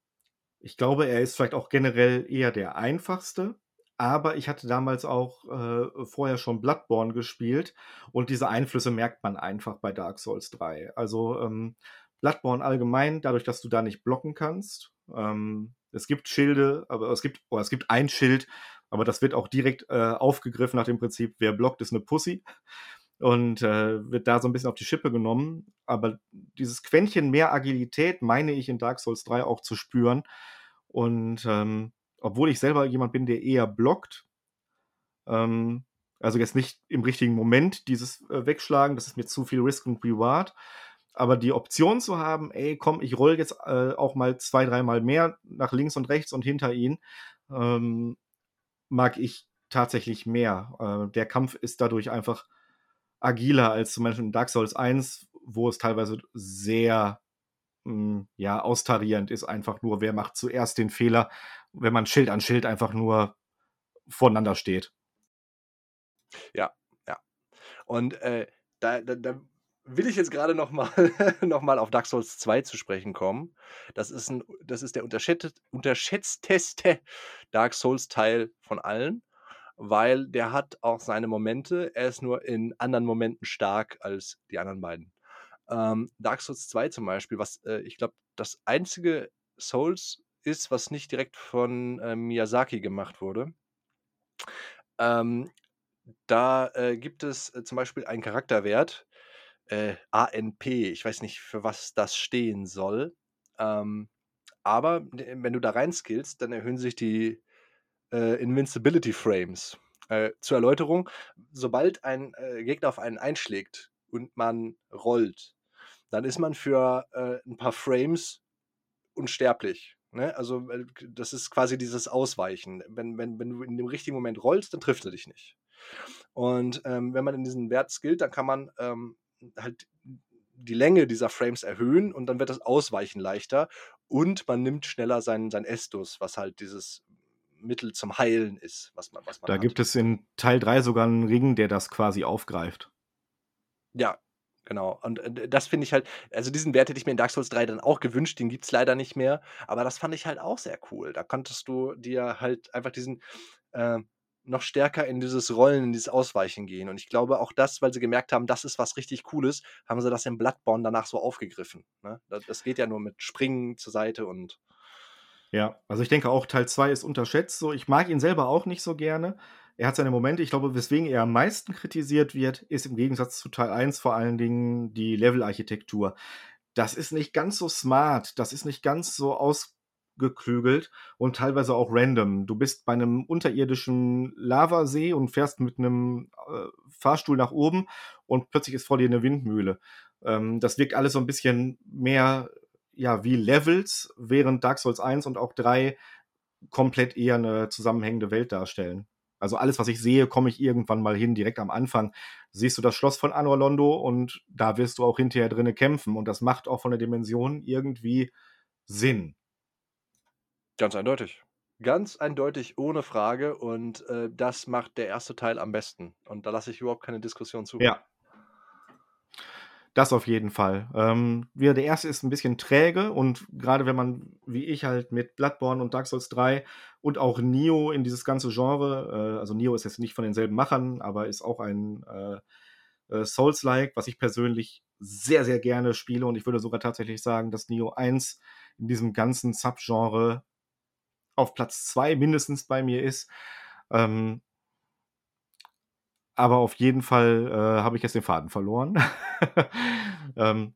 ich glaube, er ist vielleicht auch generell eher der einfachste, aber ich hatte damals auch äh, vorher schon Bloodborne gespielt und diese Einflüsse merkt man einfach bei Dark Souls 3. Also ähm, Bloodborne allgemein, dadurch, dass du da nicht blocken kannst. Ähm, es gibt Schilde, aber es gibt, oh, es gibt ein Schild, aber das wird auch direkt äh, aufgegriffen nach dem Prinzip, wer blockt, ist eine Pussy. Und äh, wird da so ein bisschen auf die Schippe genommen. Aber dieses Quäntchen mehr Agilität meine ich in Dark Souls 3 auch zu spüren. Und ähm, obwohl ich selber jemand bin, der eher blockt, ähm, also jetzt nicht im richtigen Moment dieses äh, Wegschlagen, das ist mir zu viel Risk und Reward. Aber die Option zu haben, ey, komm, ich roll jetzt äh, auch mal zwei, dreimal mehr nach links und rechts und hinter ihn, ähm, mag ich tatsächlich mehr. Äh, der Kampf ist dadurch einfach agiler als zum Beispiel in Dark Souls 1, wo es teilweise sehr mh, hm, ja, austarierend ist, einfach nur, wer macht zuerst den Fehler, wenn man Schild an Schild einfach nur voneinander steht. Ja, ja. Und äh, da, da, da will ich jetzt gerade noch mal, noch mal auf Dark Souls 2 zu sprechen kommen. Das ist, ein, das ist der unterschätzt, unterschätzteste Dark Souls-Teil von allen, weil der hat auch seine Momente. Er ist nur in anderen Momenten stark als die anderen beiden. Ähm, Dark Souls 2 zum Beispiel, was äh, ich glaube, das einzige Souls ist, was nicht direkt von äh, Miyazaki gemacht wurde. Ähm, da äh, gibt es äh, zum Beispiel einen Charakterwert, äh, ANP. Ich weiß nicht, für was das stehen soll. Ähm, aber wenn du da rein skillst, dann erhöhen sich die äh, Invincibility Frames. Zur Erläuterung, sobald ein Gegner auf einen einschlägt und man rollt, dann ist man für äh, ein paar Frames unsterblich. Ne? Also das ist quasi dieses Ausweichen. Wenn, wenn, wenn du in dem richtigen Moment rollst, dann trifft er dich nicht. Und ähm, wenn man in diesen Wert skillt, dann kann man ähm, halt die Länge dieser Frames erhöhen und dann wird das Ausweichen leichter und man nimmt schneller seinen, sein Estus, was halt dieses Mittel zum Heilen ist, was man, was man Da hat. gibt es in Teil 3 sogar einen Ring, der das quasi aufgreift. Ja, genau. Und äh, das finde ich halt, also diesen Wert hätte ich mir in Dark Souls 3 dann auch gewünscht, den gibt es leider nicht mehr, aber das fand ich halt auch sehr cool. Da konntest du dir halt einfach diesen, äh, noch stärker in dieses Rollen, in dieses Ausweichen gehen. Und ich glaube auch das, weil sie gemerkt haben, das ist was richtig Cooles, haben sie das im Bloodborne danach so aufgegriffen. Ne? Das geht ja nur mit Springen zur Seite und. Ja, also ich denke auch, Teil 2 ist unterschätzt. So, ich mag ihn selber auch nicht so gerne. Er hat seine Momente, ich glaube, weswegen er am meisten kritisiert wird, ist im Gegensatz zu Teil 1 vor allen Dingen die Levelarchitektur. Das ist nicht ganz so smart, das ist nicht ganz so aus geklügelt und teilweise auch random. Du bist bei einem unterirdischen Lavasee und fährst mit einem äh, Fahrstuhl nach oben und plötzlich ist vor dir eine Windmühle. Ähm, das wirkt alles so ein bisschen mehr ja, wie Levels, während Dark Souls 1 und auch 3 komplett eher eine zusammenhängende Welt darstellen. Also alles, was ich sehe, komme ich irgendwann mal hin. Direkt am Anfang siehst du das Schloss von Anor Londo und da wirst du auch hinterher drinnen kämpfen. Und das macht auch von der Dimension irgendwie Sinn. Ganz eindeutig. Ganz eindeutig, ohne Frage. Und äh, das macht der erste Teil am besten. Und da lasse ich überhaupt keine Diskussion zu. Ja. Das auf jeden Fall. Ähm, wieder der erste ist ein bisschen träge und gerade wenn man, wie ich halt mit Bloodborne und Dark Souls 3 und auch Nio in dieses ganze Genre, äh, also Nio ist jetzt nicht von denselben Machern, aber ist auch ein äh, äh, Souls-like, was ich persönlich sehr, sehr gerne spiele und ich würde sogar tatsächlich sagen, dass Nio 1 in diesem ganzen Subgenre auf Platz 2 mindestens bei mir ist. Ähm, aber auf jeden Fall äh, habe ich jetzt den Faden verloren. ähm,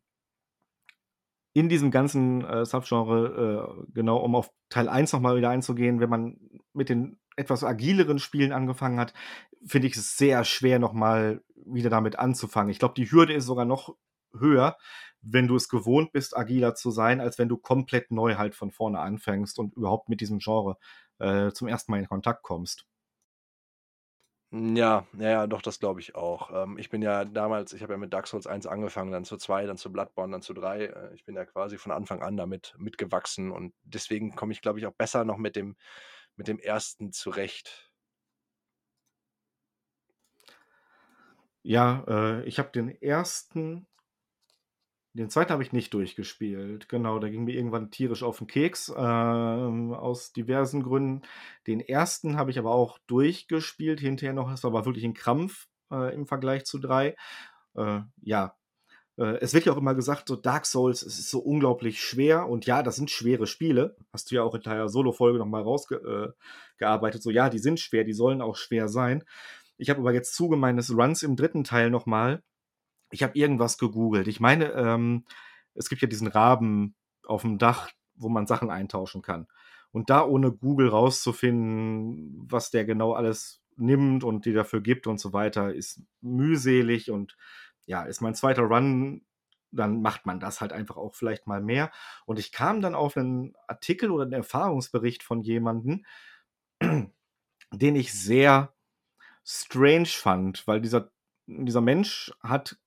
in diesem ganzen äh, Subgenre, äh, genau, um auf Teil 1 nochmal wieder einzugehen, wenn man mit den etwas agileren Spielen angefangen hat, finde ich es sehr schwer, nochmal wieder damit anzufangen. Ich glaube, die Hürde ist sogar noch höher, wenn du es gewohnt bist, agiler zu sein, als wenn du komplett neu halt von vorne anfängst und überhaupt mit diesem Genre äh, zum ersten Mal in Kontakt kommst. Ja, ja, ja, doch, das glaube ich auch. Ähm, ich bin ja damals, ich habe ja mit Dark Souls 1 angefangen, dann zu 2, dann zu Bloodborne, dann zu 3. Äh, ich bin ja quasi von Anfang an damit mitgewachsen und deswegen komme ich, glaube ich, auch besser noch mit dem, mit dem ersten zurecht. Ja, äh, ich habe den ersten den zweiten habe ich nicht durchgespielt. Genau, der ging mir irgendwann tierisch auf den Keks, ähm, aus diversen Gründen. Den ersten habe ich aber auch durchgespielt hinterher noch. Es war aber wirklich ein Krampf, äh, im Vergleich zu 3. Äh, ja, äh, es wird ja auch immer gesagt, so Dark Souls, es ist so unglaublich schwer und ja, das sind schwere Spiele. Hast du ja auch in deiner Solo-Folge noch mal rausgearbeitet. so, ja, die sind schwer, die sollen auch schwer sein. Ich habe aber jetzt Zuge meines Runs im dritten Teil noch mal ich habe irgendwas gegoogelt. Ich meine, ähm, es gibt ja diesen Raben auf dem Dach, wo man Sachen eintauschen kann. Und da ohne Google rauszufinden, was der genau alles nimmt und die dafür gibt und so weiter, ist mühselig und ja, ist mein zweiter Run, dann macht man das halt einfach auch vielleicht mal mehr. Und ich kam dann auf einen Artikel oder einen Erfahrungsbericht von jemandem, den ich sehr strange fand, weil dieser, dieser Mensch hat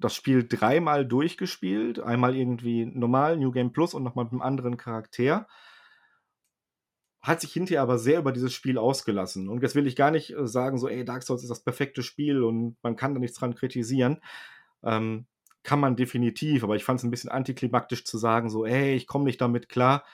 das Spiel dreimal durchgespielt. Einmal irgendwie normal, New Game Plus und nochmal mit einem anderen Charakter. Hat sich hinterher aber sehr über dieses Spiel ausgelassen. Und jetzt will ich gar nicht äh, sagen, so, ey, Dark Souls ist das perfekte Spiel und man kann da nichts dran kritisieren. Ähm, kann man definitiv, aber ich fand es ein bisschen antiklimaktisch zu sagen, so, ey, ich komme nicht damit klar,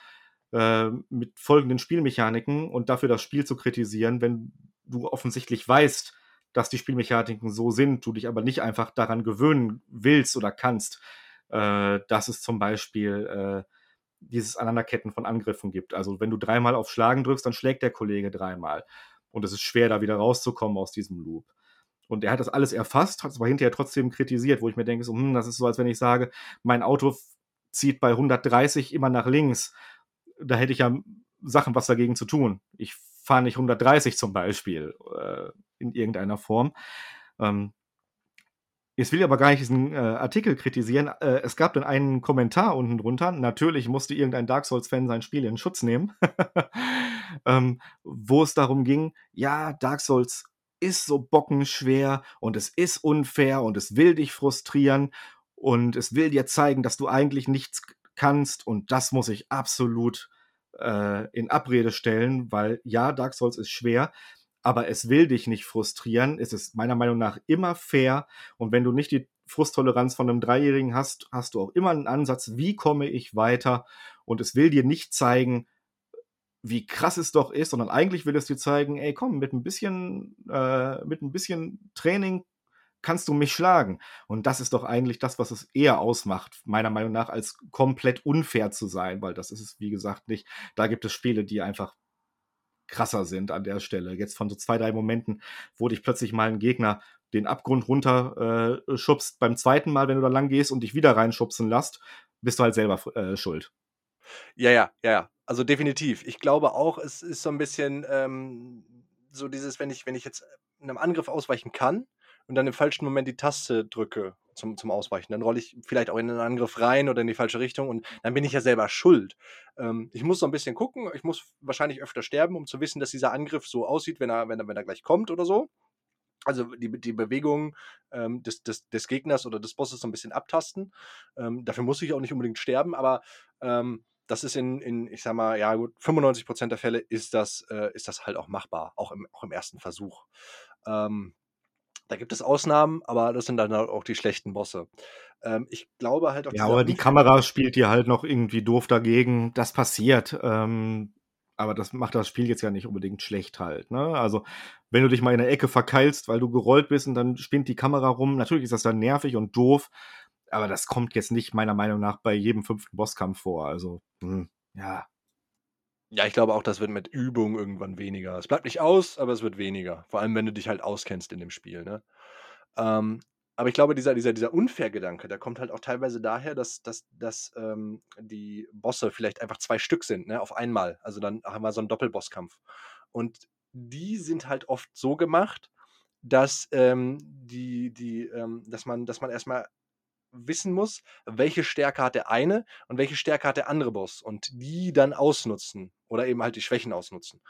äh, mit folgenden Spielmechaniken und dafür das Spiel zu kritisieren, wenn du offensichtlich weißt, dass die Spielmechaniken so sind, du dich aber nicht einfach daran gewöhnen willst oder kannst, äh, dass es zum Beispiel äh, dieses Aneinanderketten von Angriffen gibt. Also wenn du dreimal auf Schlagen drückst, dann schlägt der Kollege dreimal. Und es ist schwer, da wieder rauszukommen aus diesem Loop. Und er hat das alles erfasst, hat es aber hinterher trotzdem kritisiert, wo ich mir denke, so, hm, das ist so, als wenn ich sage, mein Auto zieht bei 130 immer nach links. Da hätte ich ja Sachen was dagegen zu tun. Ich fahre nicht 130 zum Beispiel äh, in irgendeiner Form. Ähm, Jetzt will ich aber gar nicht diesen äh, Artikel kritisieren. Äh, es gab dann einen Kommentar unten drunter. Natürlich musste irgendein Dark Souls-Fan sein Spiel in Schutz nehmen, ähm, wo es darum ging: Ja, Dark Souls ist so bockenschwer und es ist unfair und es will dich frustrieren und es will dir zeigen, dass du eigentlich nichts kannst und das muss ich absolut äh, in Abrede stellen, weil ja, Dark Souls ist schwer, aber es will dich nicht frustrieren. Es ist meiner Meinung nach immer fair und wenn du nicht die Frusttoleranz von einem Dreijährigen hast, hast du auch immer einen Ansatz, wie komme ich weiter und es will dir nicht zeigen, wie krass es doch ist, sondern eigentlich will es dir zeigen, ey, komm, mit ein bisschen, äh, mit ein bisschen Training kannst du mich schlagen. Und das ist doch eigentlich das, was es eher ausmacht, meiner Meinung nach, als komplett unfair zu sein, weil das ist es, wie gesagt, nicht. Da gibt es Spiele, die einfach krasser sind an der Stelle. Jetzt von so zwei, drei Momenten, wo dich plötzlich mal ein Gegner den Abgrund runter äh, schubst. Beim zweiten Mal, wenn du da lang gehst und dich wieder reinschubsen lässt, bist du halt selber äh, schuld. Ja, ja, ja, ja. Also definitiv. Ich glaube auch, es ist so ein bisschen ähm, so dieses, wenn ich, wenn ich jetzt einem Angriff ausweichen kann, und dann im falschen Moment die Taste drücke zum, zum Ausweichen. Dann rolle ich vielleicht auch in einen Angriff rein oder in die falsche Richtung und dann bin ich ja selber schuld. Ähm, ich muss so ein bisschen gucken. Ich muss wahrscheinlich öfter sterben, um zu wissen, dass dieser Angriff so aussieht, wenn er, wenn er, wenn er gleich kommt oder so. Also die, die Bewegung ähm, des, des, des Gegners oder des Bosses so ein bisschen abtasten. Ähm, dafür muss ich auch nicht unbedingt sterben, aber ähm, das ist in, in, ich sag mal, ja gut, 95% der Fälle ist das, äh, ist das halt auch machbar, auch im, auch im ersten Versuch. Ähm, da gibt es Ausnahmen, aber das sind dann halt auch die schlechten Bosse. Ähm, ich glaube halt auch. Ja, aber die Kamera spielt hier halt noch irgendwie doof dagegen. Das passiert. Ähm, aber das macht das Spiel jetzt ja nicht unbedingt schlecht halt. Ne? Also, wenn du dich mal in der Ecke verkeilst, weil du gerollt bist und dann spinnt die Kamera rum, natürlich ist das dann nervig und doof. Aber das kommt jetzt nicht meiner Meinung nach bei jedem fünften Bosskampf vor. Also, mh, hm, ja. Ja, ich glaube auch, das wird mit Übung irgendwann weniger. Es bleibt nicht aus, aber es wird weniger. Vor allem, wenn du dich halt auskennst in dem Spiel, ne? Ähm, aber ich glaube, dieser dieser dieser Unfair-Gedanke, der kommt halt auch teilweise daher, dass dass dass, ähm, die Bosse vielleicht einfach zwei Stück sind, ne, auf einmal. Also, dann haben wir so einen Doppelbosskampf. Und die sind halt oft so gemacht, dass, ähm, die die, ähm dass man dass man erst wissen muss, welche Stärke hat der eine und welche Stärke hat der andere Boss und die dann ausnutzen oder eben halt die Schwächen ausnutzen.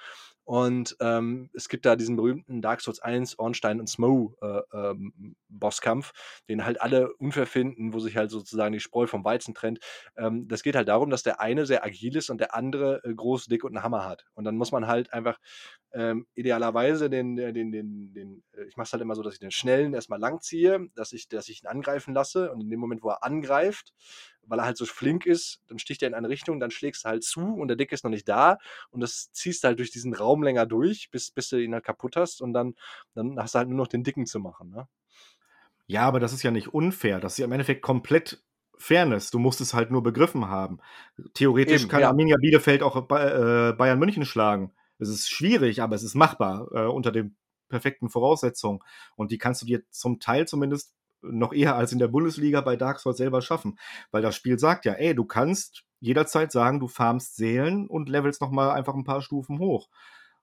Und ähm, es gibt da diesen berühmten Dark Souls 1 Ornstein und Smough äh, ähm, Bosskampf, den halt alle unfair finden, wo sich halt sozusagen die Spreu vom Weizen trennt. Ähm, das geht halt darum, dass der eine sehr agil ist und der andere äh, groß, dick und einen Hammer hat. Und dann muss man halt einfach ähm, idealerweise den, den, den, den, den äh, ich mache es halt immer so, dass ich den Schnellen erstmal lang ziehe, dass ich, dass ich ihn angreifen lasse und in dem Moment, wo er angreift, weil er halt so flink ist, dann sticht er in eine Richtung, dann schlägst du halt zu und der Dicke ist noch nicht da und das ziehst du halt durch diesen Raum länger durch, bis, bis du ihn halt kaputt hast und dann, dann hast du halt nur noch den Dicken zu machen. Ne? Ja, aber das ist ja nicht unfair. Das ist ja im Endeffekt komplett Fairness. Du musst es halt nur begriffen haben. Theoretisch Eben, kann ja. Arminia Bielefeld auch äh, Bayern München schlagen. Es ist schwierig, aber es ist machbar äh, unter den perfekten Voraussetzungen. Und die kannst du dir zum Teil zumindest noch eher als in der Bundesliga bei Dark Souls selber schaffen. Weil das Spiel sagt ja, ey, du kannst jederzeit sagen, du farmst Seelen und levelst nochmal einfach ein paar Stufen hoch.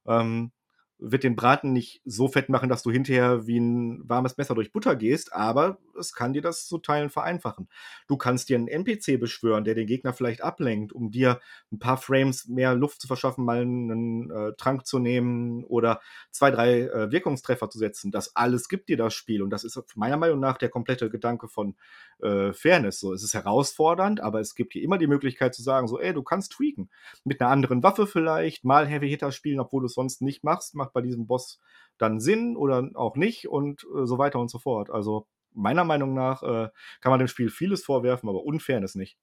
Ähm, wird den Braten nicht so fett machen, dass du hinterher wie ein warmes Messer durch Butter gehst, aber es kann dir das zu Teilen vereinfachen. Du kannst dir einen NPC beschwören, der den Gegner vielleicht ablenkt, um dir ein paar Frames mehr Luft zu verschaffen, mal einen äh, Trank zu nehmen oder zwei, drei äh, Wirkungstreffer zu setzen. Das alles gibt dir das Spiel und das ist meiner Meinung nach der komplette Gedanke von äh, Fairness. So, es ist herausfordernd, aber es gibt dir immer die Möglichkeit zu sagen, so, ey, du kannst tweaken. Mit einer anderen Waffe vielleicht, mal Heavy Hitter spielen, obwohl du es sonst nicht machst, macht bei diesem Boss dann Sinn oder auch nicht und äh, so weiter und so fort. Also meiner Meinung nach äh, kann man dem Spiel vieles vorwerfen, aber Unfairness nicht.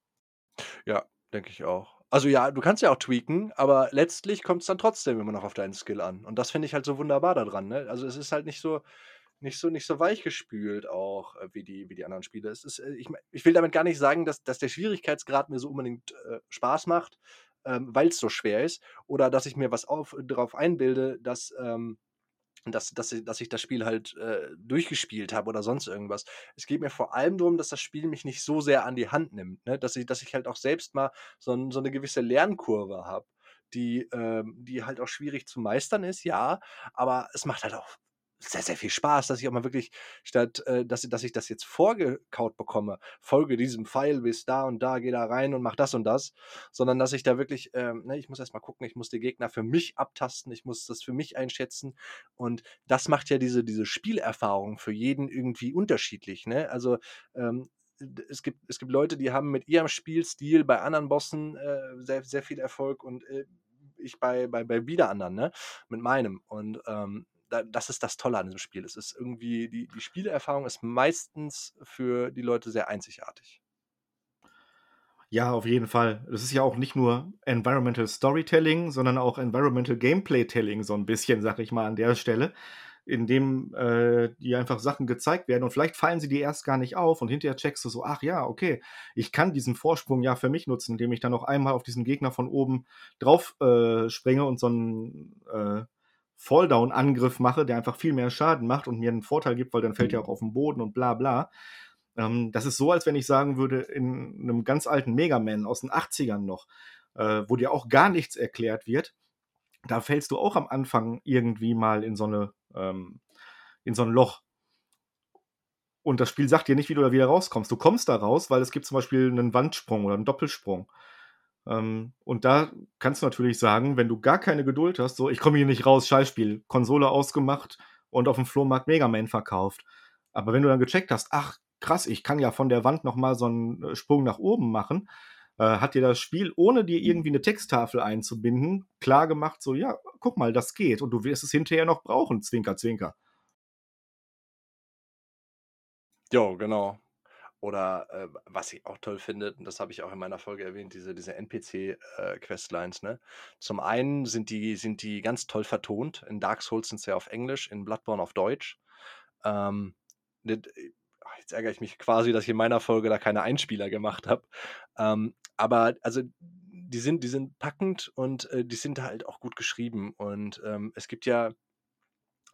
Ja, denke ich auch. Also ja, du kannst ja auch tweaken, aber letztlich kommt es dann trotzdem immer noch auf deinen Skill an. Und das finde ich halt so wunderbar daran. Ne? Also es ist halt nicht so, nicht so, nicht so weichgespült auch äh, wie, die, wie die anderen Spiele. Es ist, äh, ich, ich will damit gar nicht sagen, dass, dass der Schwierigkeitsgrad mir so unbedingt äh, Spaß macht, ähm, weil es so schwer ist, oder dass ich mir was auf, darauf einbilde, dass, ähm, dass, dass, dass ich das Spiel halt äh, durchgespielt habe oder sonst irgendwas. Es geht mir vor allem darum, dass das Spiel mich nicht so sehr an die Hand nimmt, ne? dass, ich, dass ich halt auch selbst mal so, so eine gewisse Lernkurve habe die, ähm, die halt auch schwierig zu meistern ist, ja, aber es macht halt auch sehr, sehr viel Spaß, dass ich auch mal wirklich, statt äh, dass, dass ich das jetzt vorgekaut bekomme, folge diesem Pfeil bis da und da, geh da rein und mach das und das, sondern dass ich da wirklich, ähm, ne, ich muss erst mal gucken, ich muss die Gegner für mich abtasten, ich muss das für mich einschätzen und das macht ja diese, diese Spielerfahrung für jeden irgendwie unterschiedlich. Ne? Also ähm, es gibt, es gibt Leute, die haben mit ihrem Spielstil bei anderen Bossen äh, sehr, sehr viel Erfolg und äh, ich bei, bei, bei wieder anderen, ne? Mit meinem. Und ähm, das ist das Tolle an diesem Spiel. Es ist irgendwie, die, die Spielerfahrung ist meistens für die Leute sehr einzigartig. Ja, auf jeden Fall. Das ist ja auch nicht nur Environmental Storytelling, sondern auch Environmental Gameplay-Telling, so ein bisschen, sag ich mal, an der Stelle, in dem äh, die einfach Sachen gezeigt werden und vielleicht fallen sie dir erst gar nicht auf und hinterher checkst du so, ach ja, okay, ich kann diesen Vorsprung ja für mich nutzen, indem ich dann noch einmal auf diesen Gegner von oben drauf äh, springe und so ein äh, Falldown-Angriff mache, der einfach viel mehr Schaden macht und mir einen Vorteil gibt, weil dann fällt er auch auf den Boden und bla bla. Ähm, das ist so, als wenn ich sagen würde, in einem ganz alten Mega Man aus den 80ern noch, äh, wo dir auch gar nichts erklärt wird, da fällst du auch am Anfang irgendwie mal in so eine, ähm, in so ein Loch. Und das Spiel sagt dir nicht, wie du da wieder rauskommst. Du kommst da raus, weil es gibt zum Beispiel einen Wandsprung oder einen Doppelsprung. Ähm, und da kannst du natürlich sagen, wenn du gar keine Geduld hast, so, ich komme hier nicht raus, Scheißspiel, Konsole ausgemacht und auf dem Flohmarkt Mega Man verkauft. Aber wenn du dann gecheckt hast, ach krass, ich kann ja von der Wand nochmal so einen äh, Sprung nach oben machen, äh, hat dir das Spiel, ohne dir irgendwie eine Texttafel einzubinden, klar gemacht, so, ja, guck mal, das geht und du wirst es hinterher noch brauchen, Zwinker, Zwinker. Jo, genau. Oder äh, was ich auch toll finde, und das habe ich auch in meiner Folge erwähnt, diese, diese NPC-Questlines. Äh, ne? Zum einen sind die, sind die ganz toll vertont. In Dark Souls sind sie ja auf Englisch, in Bloodborne auf Deutsch. Ähm, äh, jetzt ärgere ich mich quasi, dass ich in meiner Folge da keine Einspieler gemacht habe. Ähm, aber also die sind, die sind packend und äh, die sind halt auch gut geschrieben. Und ähm, es gibt ja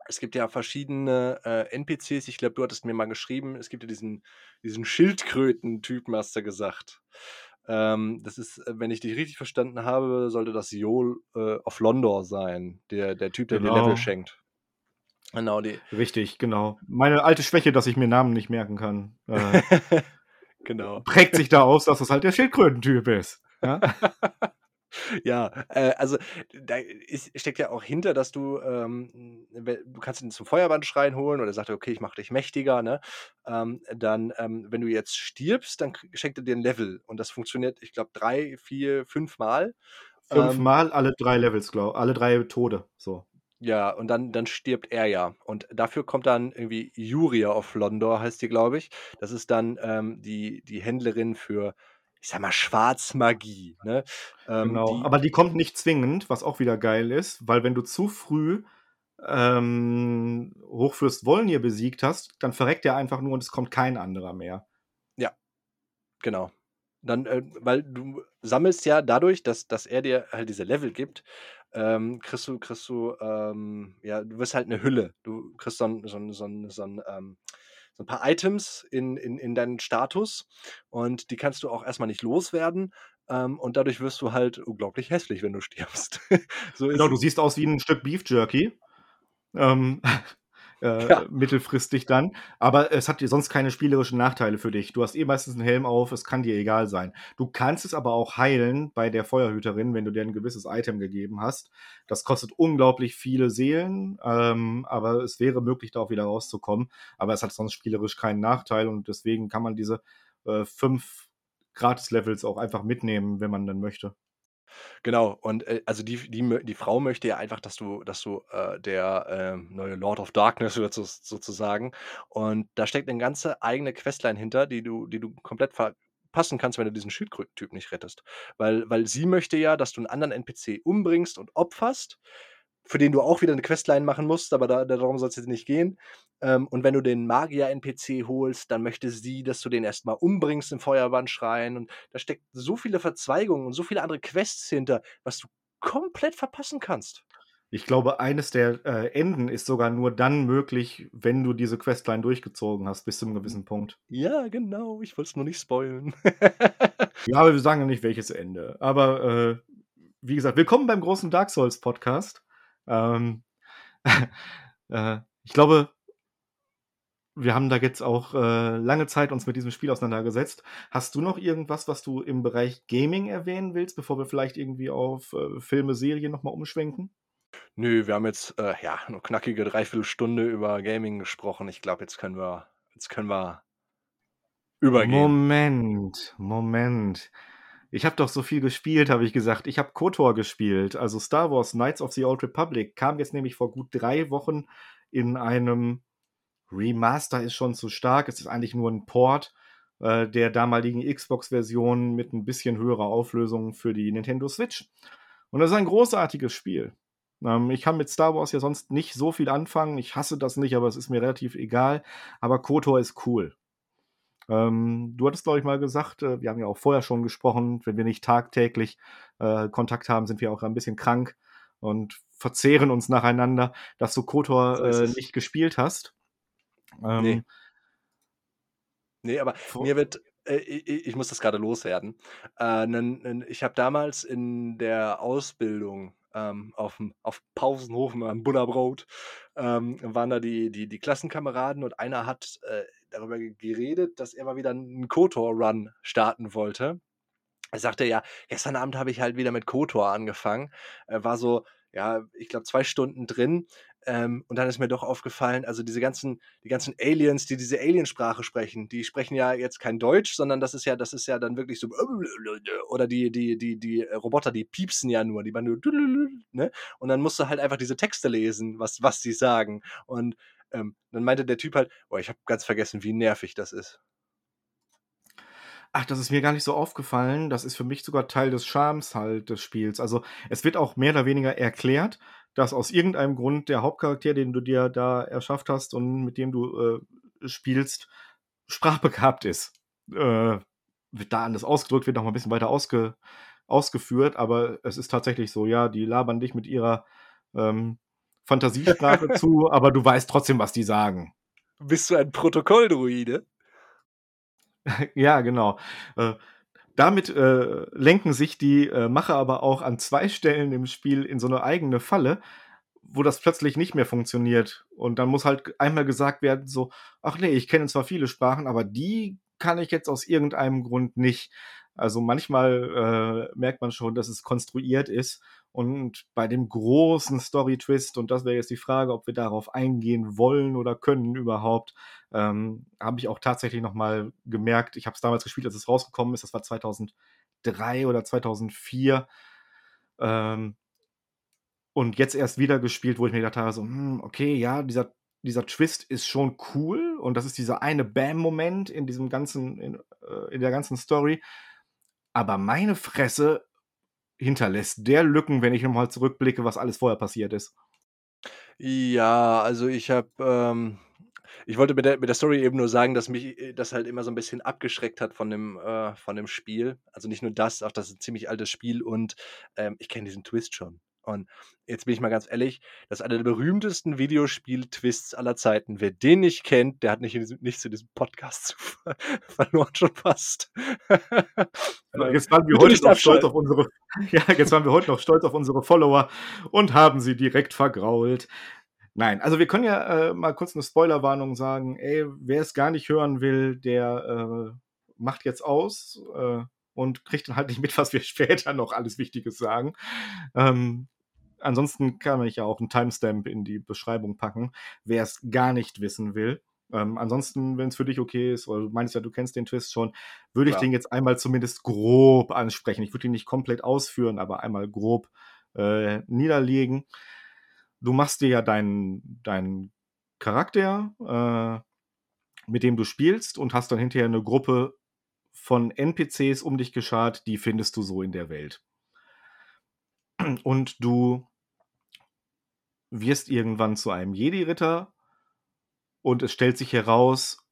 es gibt ja verschiedene äh, NPCs. Ich glaube, du hattest mir mal geschrieben, es gibt ja diesen, diesen Schildkröten-Typen, hast du gesagt. Ähm, das ist, äh, wenn ich dich richtig verstanden habe, sollte das Jol äh, of Londor sein, der, der Typ, der genau. dir Level schenkt. Genau, die. Richtig, genau. Meine alte Schwäche, dass ich mir Namen nicht merken kann. Äh, genau. Prägt sich da aus, dass das halt der Schildkrötentyp ist. Ja? Ja, äh, also da ist steckt ja auch hinter, dass du, ähm, du kannst ihn zum Feuerbannschrein holen oder sagt er: „Okay, ich mache dich mächtiger“, ne? Ähm, dann, ähm, wenn du jetzt stirbst, dann schenkt er dir 'n Level und das funktioniert, ich glaube, 3, 4, 5 Mal. Ähm Fünfmal alle 3 Levels, glau alle 3 Tode, so. Ja, und dann dann stirbt er ja. Und dafür kommt dann irgendwie Yuria of Londor heißt die, glaube ich. Das ist dann, ähm, die die Händlerin für, ich sage mal, Schwarzmagie, ne? Ähm, Genau, die aber die kommt nicht zwingend, was auch wieder geil ist, weil wenn du zu früh, ähm, Hochfürst Wolnir besiegt hast, dann verreckt er einfach nur und es kommt kein anderer mehr. Ja, genau. Dann, äh weil du sammelst ja dadurch, dass dass er dir halt diese Level gibt, ähm, kriegst du kriegst du, ähm ja, du wirst halt 'ne Hülle. Du kriegst so 'n so 'n so 'n so 'n ähm, so 'n paar Items in in in deinen Status und die kannst du auch erst mal nicht loswerden, ähm, und dadurch wirst du halt unglaublich hässlich, wenn du stirbst. So Genau, du siehst aus wie 'n Stück Beef Jerky, ähm, äh, Ja. mittelfristig dann, aber es hat dir sonst keine spielerischen Nachteile für dich. Du hast eh meistens 'n Helm auf, es kann dir egal sein. Du kannst es aber auch heilen bei der Feuerhüterin, wenn du der 'n gewisses Item gegeben hast. Das kostet unglaublich viele Seelen, ähm, aber es wäre möglich, da auch wieder rauszukommen. Aber es hat sonst spielerisch keinen Nachteil und deswegen kann man diese, äh, 5 Gratis-Levels auch einfach mitnehmen, wenn man denn möchte. Genau und, äh, also die die die Frau möchte ja einfach, dass du dass du, äh, der, ähm, neue Lord of Darkness wird sos sozusagen. Und da steckt 'ne ganze eigene Questline hinter, die du die du komplett verpassen kannst, wenn du diesen Schildkröten-Typ nicht rettest. Weil weil sie möchte ja, dass du 'n anderen NPC umbringst und opferst, für den du auch wieder 'ne Questline machen musst, aber da darum soll's jetzt nicht gehen. Ähm, und wenn du den Magier-NPC holst, dann möchte sie, dass du den erst mal umbringst im Feuerbannschrein und da steckt so viele Verzweigungen und so viele andere Quests hinter, was du komplett verpassen kannst. Ich glaube, eines der, äh, Enden ist sogar nur dann möglich, wenn du diese Questline durchgezogen hast bis zu 'nem J gewissen Punkt. ja, genau, ich wollt's nur nicht spoilen. Ja, aber wir sagen ja nicht, welches Ende. Aber, äh, wie gesagt, willkommen beim großen Dark Souls Podcast. Ähm, äh, ich glaube wir haben da jetzt auch, äh, lange Zeit uns mit diesem Spiel auseinandergesetzt. Hast du noch irgendwas, was du im Bereich Gaming erwähnen willst, bevor wir vielleicht irgendwie auf, äh, Filme, Serien noch mal umschwenken? Nö, wir haben jetzt, äh, ja, 'ne knackige 3/4 Stunde über Gaming gesprochen. Ich glaube, jetzt können wir jetzt können wir übergehen. Moment, Moment. Ich habe doch so viel gespielt, habe ich gesagt. Ich habe KOTOR gespielt, also Star Wars: Knights of the Old Republic, kam jetzt nämlich vor gut 3 Wochen in einem Remaster ist schon zu stark. Es ist eigentlich nur 'n Port, äh, der damaligen Xbox-Version mit 'n bisschen höherer Auflösung für die Nintendo Switch. Und das ist ein großartiges Spiel. Ähm, ich kann mit Star Wars ja sonst nicht so viel anfangen. Ich hasse das nicht, aber es ist mir relativ egal. Aber KOTOR ist cool. Ähm, du hattest, glaube ich, mal gesagt äh, wir haben ja auch vorher schon gesprochen, wenn wir nicht tagtäglich, äh, Kontakt haben, sind wir auch ein bisschen krank und verzehren uns nacheinander, dass du KOTOR, So äh, nicht gespielt hast. Ähm Ne, aber Vo mir wird äh, ich muss das grade loswerden. Äh, ich habe damals in der Ausbildung, ähm, auf'm auf Pausenhof am Bullerbrot, ähm, waren da die die die Klassenkameraden und einer hat, äh, darüber ge geredet, dass er mal wieder 'n KOTOR-Run starten wollte. Er sagte: „Ja, gestern Abend habe ich halt wieder mit KOTOR angefangen.“ Er war so, ja, ich glaube, 2 Stunden drin, ähm, und dann ist mir doch aufgefallen, also diese ganzen die ganzen Aliens, die diese Aliensprache sprechen, die sprechen ja jetzt kein Deutsch, sondern das ist ja das ist ja dann wirklich so oder die die die die Roboter, die piepsen ja nur, die machen nur ne? Und dann musst du halt einfach diese Texte lesen, was was die sagen. Und, ähm, dann meinte der Typ halt: „Boah, ich habe ganz vergessen, wie nervig das ist.“ Ach, das ist mir gar nicht so aufgefallen. Das ist für mich sogar Teil des Charmes halt des Spiels. Also, es wird auch mehr oder weniger erklärt, dass aus irgendeinem Grund der Hauptcharakter, den du dir da erschafft hast und mit dem du, äh, spielst, sprachbegabt ist. Äh, wird da anders ausgedrückt, wird noch mal 'n bisschen weiter ausge ausgeführt, aber es ist tatsächlich so, ja, die labern dich mit ihrer, ähm, Fantasiesprache zu, aber du weißt trotzdem, was die sagen. Bist du ein Protokolldruide? Ja, genau. Äh, damit, äh, lenken sich die, äh, Macher aber auch an 2 Stellen im Spiel in so 'ne eigene Falle, wo das plötzlich nicht mehr funktioniert. Und dann muss halt einmal gesagt werden so: „Ach ne, ich kenne zwar viele Sprachen, aber die kann ich jetzt aus irgendeinem Grund nicht.“ Also manchmal äh, merkt man schon, dass es konstruiert ist. Und bei dem großen Story-Twist, und das wäre jetzt die Frage, ob wir darauf eingehen wollen oder können überhaupt, ähm, habe ich auch tatsächlich nochmal gemerkt, ich habe es damals gespielt, als es rausgekommen ist, das war 2003 oder 2004. Ähm, und jetzt erst wieder gespielt, wo ich mir gedacht habe, so, hm, okay, ja, dieser, dieser Twist ist schon cool und das ist dieser eine Bam-Moment in diesem ganzen, in, äh, in der ganzen Story. Aber meine Fresse hinterlässt der Lücken, wenn ich nochmal zurückblicke, was alles vorher passiert ist. Ja, also ich habe, ähm ich wollte mit der mit der Story eben nur sagen, dass mich äh, das halt immer so ein bisschen abgeschreckt hat von dem äh, von dem Spiel. Also nicht nur das, auch das ist 'n ziemlich altes Spiel und, ähm, ich kenne diesen Twist schon. Und jetzt bin ich mal ganz ehrlich, das ist einer der berühmtesten Videospiel-Twists aller Zeiten. Wer den nicht kennt, der hat nicht diesem nichts in diesem Podcast zu ver verloren schon fast. Ähm, jetzt waren wir heute noch stolz auf unsere ja, jetzt waren wir heute noch stolz auf unsere Follower und haben sie direkt vergrault. Nein, also wir können ja äh, mal kurz eine Spoilerwarnung sagen. Ey, wer es gar nicht hören will, der äh, macht jetzt aus äh, und kriegt dann halt nicht mit, was wir später noch alles Wichtiges sagen. Ähm, ansonsten kann ich ja auch einen Timestamp in die Beschreibung packen, wer es gar nicht wissen will. Ähm, ansonsten, wenn es für dich okay ist, oder du meinst ja, du kennst den Twist schon, würde ich ja. den jetzt einmal zumindest grob ansprechen. Ich würde ihn nicht komplett ausführen, aber einmal grob äh, niederlegen. Du machst dir ja deinen, deinen Charakter, äh, mit dem du spielst, und hast dann hinterher eine Gruppe von NPCs um dich geschart, die findest du so in der Welt. Und du wirst irgendwann zu einem Jedi-Ritter und es stellt sich heraus,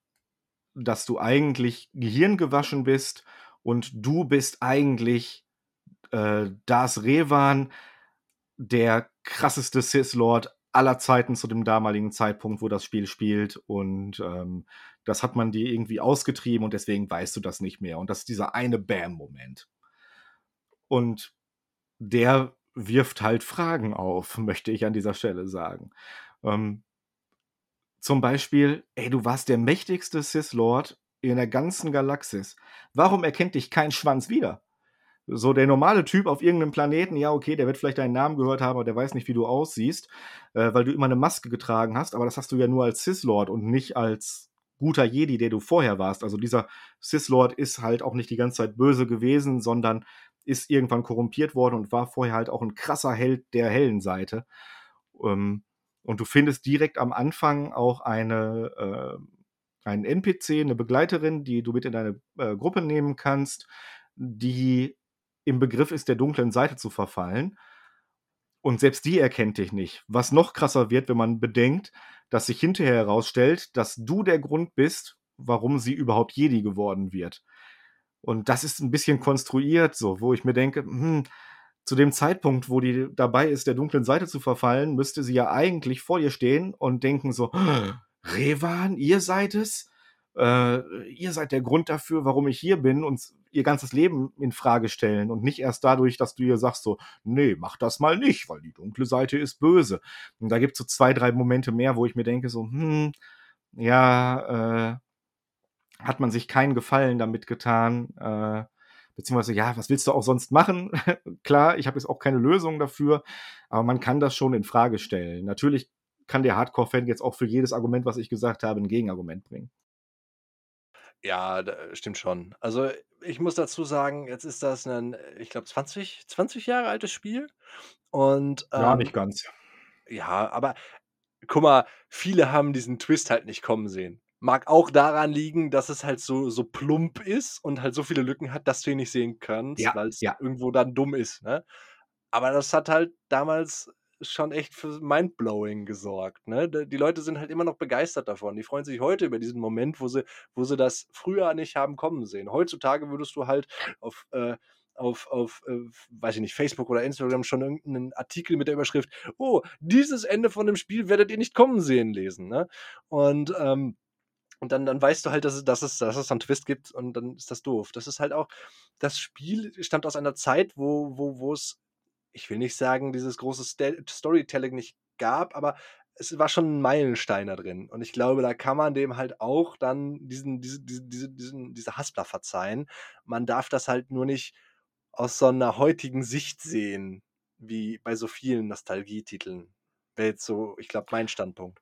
dass du eigentlich gehirngewaschen bist und du bist eigentlich äh, Das Revan, der krasseste Sith-Lord aller Zeiten zu dem damaligen Zeitpunkt, wo das Spiel spielt. Und ähm, das hat man dir irgendwie ausgetrieben und deswegen weißt du das nicht mehr. Und das ist dieser eine Bam-Moment. Und der wirft halt Fragen auf, möchte ich an dieser Stelle sagen. Ähm, zum Beispiel, ey, du warst der mächtigste Sith-Lord in der ganzen Galaxis. Warum erkennt dich kein Schwanz wieder? So der normale Typ auf irgendeinem Planeten, ja, okay, der wird vielleicht deinen Namen gehört haben, aber der weiß nicht, wie du aussiehst, äh, weil du immer eine Maske getragen hast, aber das hast du ja nur als Sith-Lord und nicht als guter Jedi, der du vorher warst. Also dieser Sith-Lord ist halt auch nicht die ganze Zeit böse gewesen, sondern ist irgendwann korrumpiert worden und war vorher halt auch ein krasser Held der hellen Seite. Ähm, und du findest direkt am Anfang auch eine, äh, einen NPC, eine Begleiterin, die du mit in deine äh, Gruppe nehmen kannst, die im Begriff ist, der dunklen Seite zu verfallen. Und selbst die erkennt dich nicht. Was noch krasser wird, wenn man bedenkt, dass sich hinterher herausstellt, dass du der Grund bist, warum sie überhaupt Jedi geworden wird. Und das ist ein bisschen konstruiert, so, wo ich mir denke, hm, zu dem Zeitpunkt, wo die dabei ist, der dunklen Seite zu verfallen, müsste sie ja eigentlich vor ihr stehen und denken so, Revan, ihr seid es? Äh, ihr seid der Grund dafür, warum ich hier bin und ihr ganzes Leben in Frage stellen und nicht erst dadurch, dass du ihr sagst so, nee, mach das mal nicht, weil die dunkle Seite ist böse. Und da gibt es so zwei, drei Momente mehr, wo ich mir denke so, hm, ja, äh, hat man sich keinen Gefallen damit getan, äh, beziehungsweise ja, was willst du auch sonst machen? Klar, ich habe jetzt auch keine Lösung dafür, aber man kann das schon in Frage stellen. Natürlich kann der Hardcore-Fan jetzt auch für jedes Argument, was ich gesagt habe, ein Gegenargument bringen. Ja, stimmt schon. Also, ich muss dazu sagen, jetzt ist das 'nen, ich glaube, 20 20 Jahre altes Spiel und, Ja, nicht ähm ganz. ja, aber guck mal, viele haben diesen Twist halt nicht kommen sehen. Mag auch daran liegen, dass es halt so so plump ist und halt so viele Lücken hat, dass du ihn nicht sehen kannst, Ja, weil's ja. irgendwo dann dumm ist, ne? Aber das hat halt damals schon echt für Mindblowing gesorgt, ne? Die Leute sind halt immer noch begeistert davon. Die freuen sich heute über diesen Moment, wo sie wo sie das früher nicht haben kommen sehen. Heutzutage würdest du halt auf, äh auf auf, äh, weiß ich nicht, Facebook oder Instagram schon irgend 'nen Artikel mit der Überschrift: „Oh, dieses Ende von dem Spiel werdet ihr nicht kommen sehen“ lesen, ne? Und, ähm und dann dann weißt du halt, dass es dass es dass es da 'n Twist gibt und dann ist das doof. Das ist halt auch das Spiel stammt aus einer Zeit, wo wo wo's ich will nicht sagen, dieses große Storytelling nicht gab, aber es war schon 'n Meilenstein da drin. Und ich glaube, da kann man dem halt auch dann diesen diese diese diese diesen diese Haspler verzeihen. Man darf das halt nur nicht aus so 'ner heutigen Sicht sehen, wie bei so vielen Nostalgietiteln. Wäre jetzt so, ich glaube, mein Standpunkt.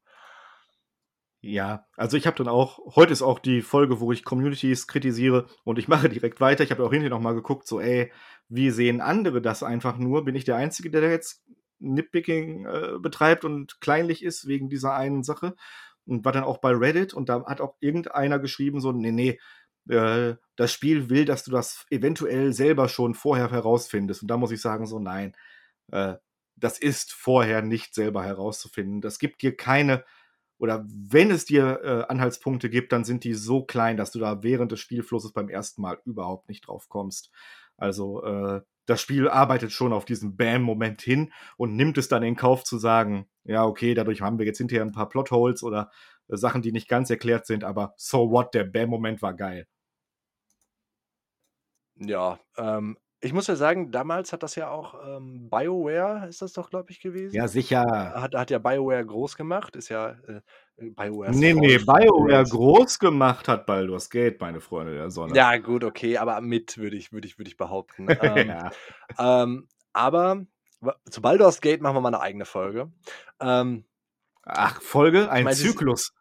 Ja, also ich habe dann auch heute ist auch die Folge, wo ich Communities kritisiere und ich mache direkt weiter. Ich habe auch hinterher noch mal geguckt, so: „Ey, wie sehen andere das einfach nur? Bin ich der Einzige, der da jetzt Nitpicking, äh, betreibt und kleinlich ist wegen dieser einen Sache?“ Und war dann auch bei Reddit und da hat auch irgendeiner geschrieben so: „Ne, ne, äh, das Spiel will, dass du das eventuell selber schon vorher herausfindest.“ Und da muss ich sagen so: „Nein, äh, das ist vorher nicht selber herauszufinden. Das gibt dir keine oder wenn es dir, äh, Anhaltspunkte gibt, dann sind die so klein, dass du da während des Spielflusses beim ersten Mal überhaupt nicht drauf kommst. Also, äh, das Spiel arbeitet schon auf diesen Bam-Moment hin und nimmt es dann in Kauf zu sagen: „Ja, okay, dadurch haben wir jetzt hinterher 'n paar Plotholes oder Sachen, die nicht ganz erklärt sind, aber so what, der Bam-Moment war geil.“ Ja, ähm, ich muss ja sagen, damals hat das ja auch, ähm, BioWare ist das doch, glaube ich, Ja, gewesen? sicher. Hat hat ja BioWare groß gemacht, ist ja, äh, BioWares Ne, ne, Freund von Bill BioWare groß gemacht hat Baldur's Gate, meine Freunde der Sonne. Ja, gut, okay, aber mit, würde ich würde ich würde ich behaupten. Ähm, Ja. ähm, aber zu Baldur's Gate machen wir mal 'ne eigene Folge. Ähm Ach, Folge? ich Ein meine, das Zyklus.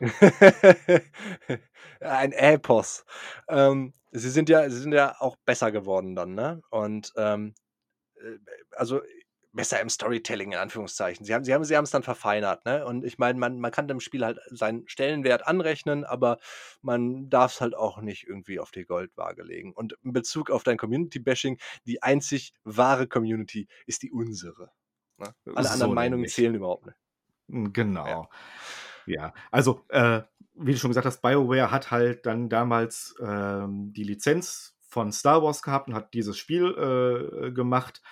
Ein Epos. Ähm, sie sind ja sie sind ja auch besser geworden dann, ne? Und, ähm, äh, also, besser im Storytelling in Anführungszeichen. Sie haben sie haben sie haben's dann verfeinert, ne? Und ich meine, man man kann dem Spiel halt seinen Stellenwert anrechnen, aber man darf's halt auch nicht irgendwie auf die Goldwaage legen. Und in Bezug auf dein Community-Bashing, die einzig wahre Community ist die unsere, ne? Alle anderen So Meinungen nämlich. zählen überhaupt nicht. Hm, Ja. Ja, also, äh, wie du schon gesagt hast, BioWare hat halt dann damals, ähm, die Lizenz von Star Wars gehabt und hat dieses Spiel, äh, gemacht.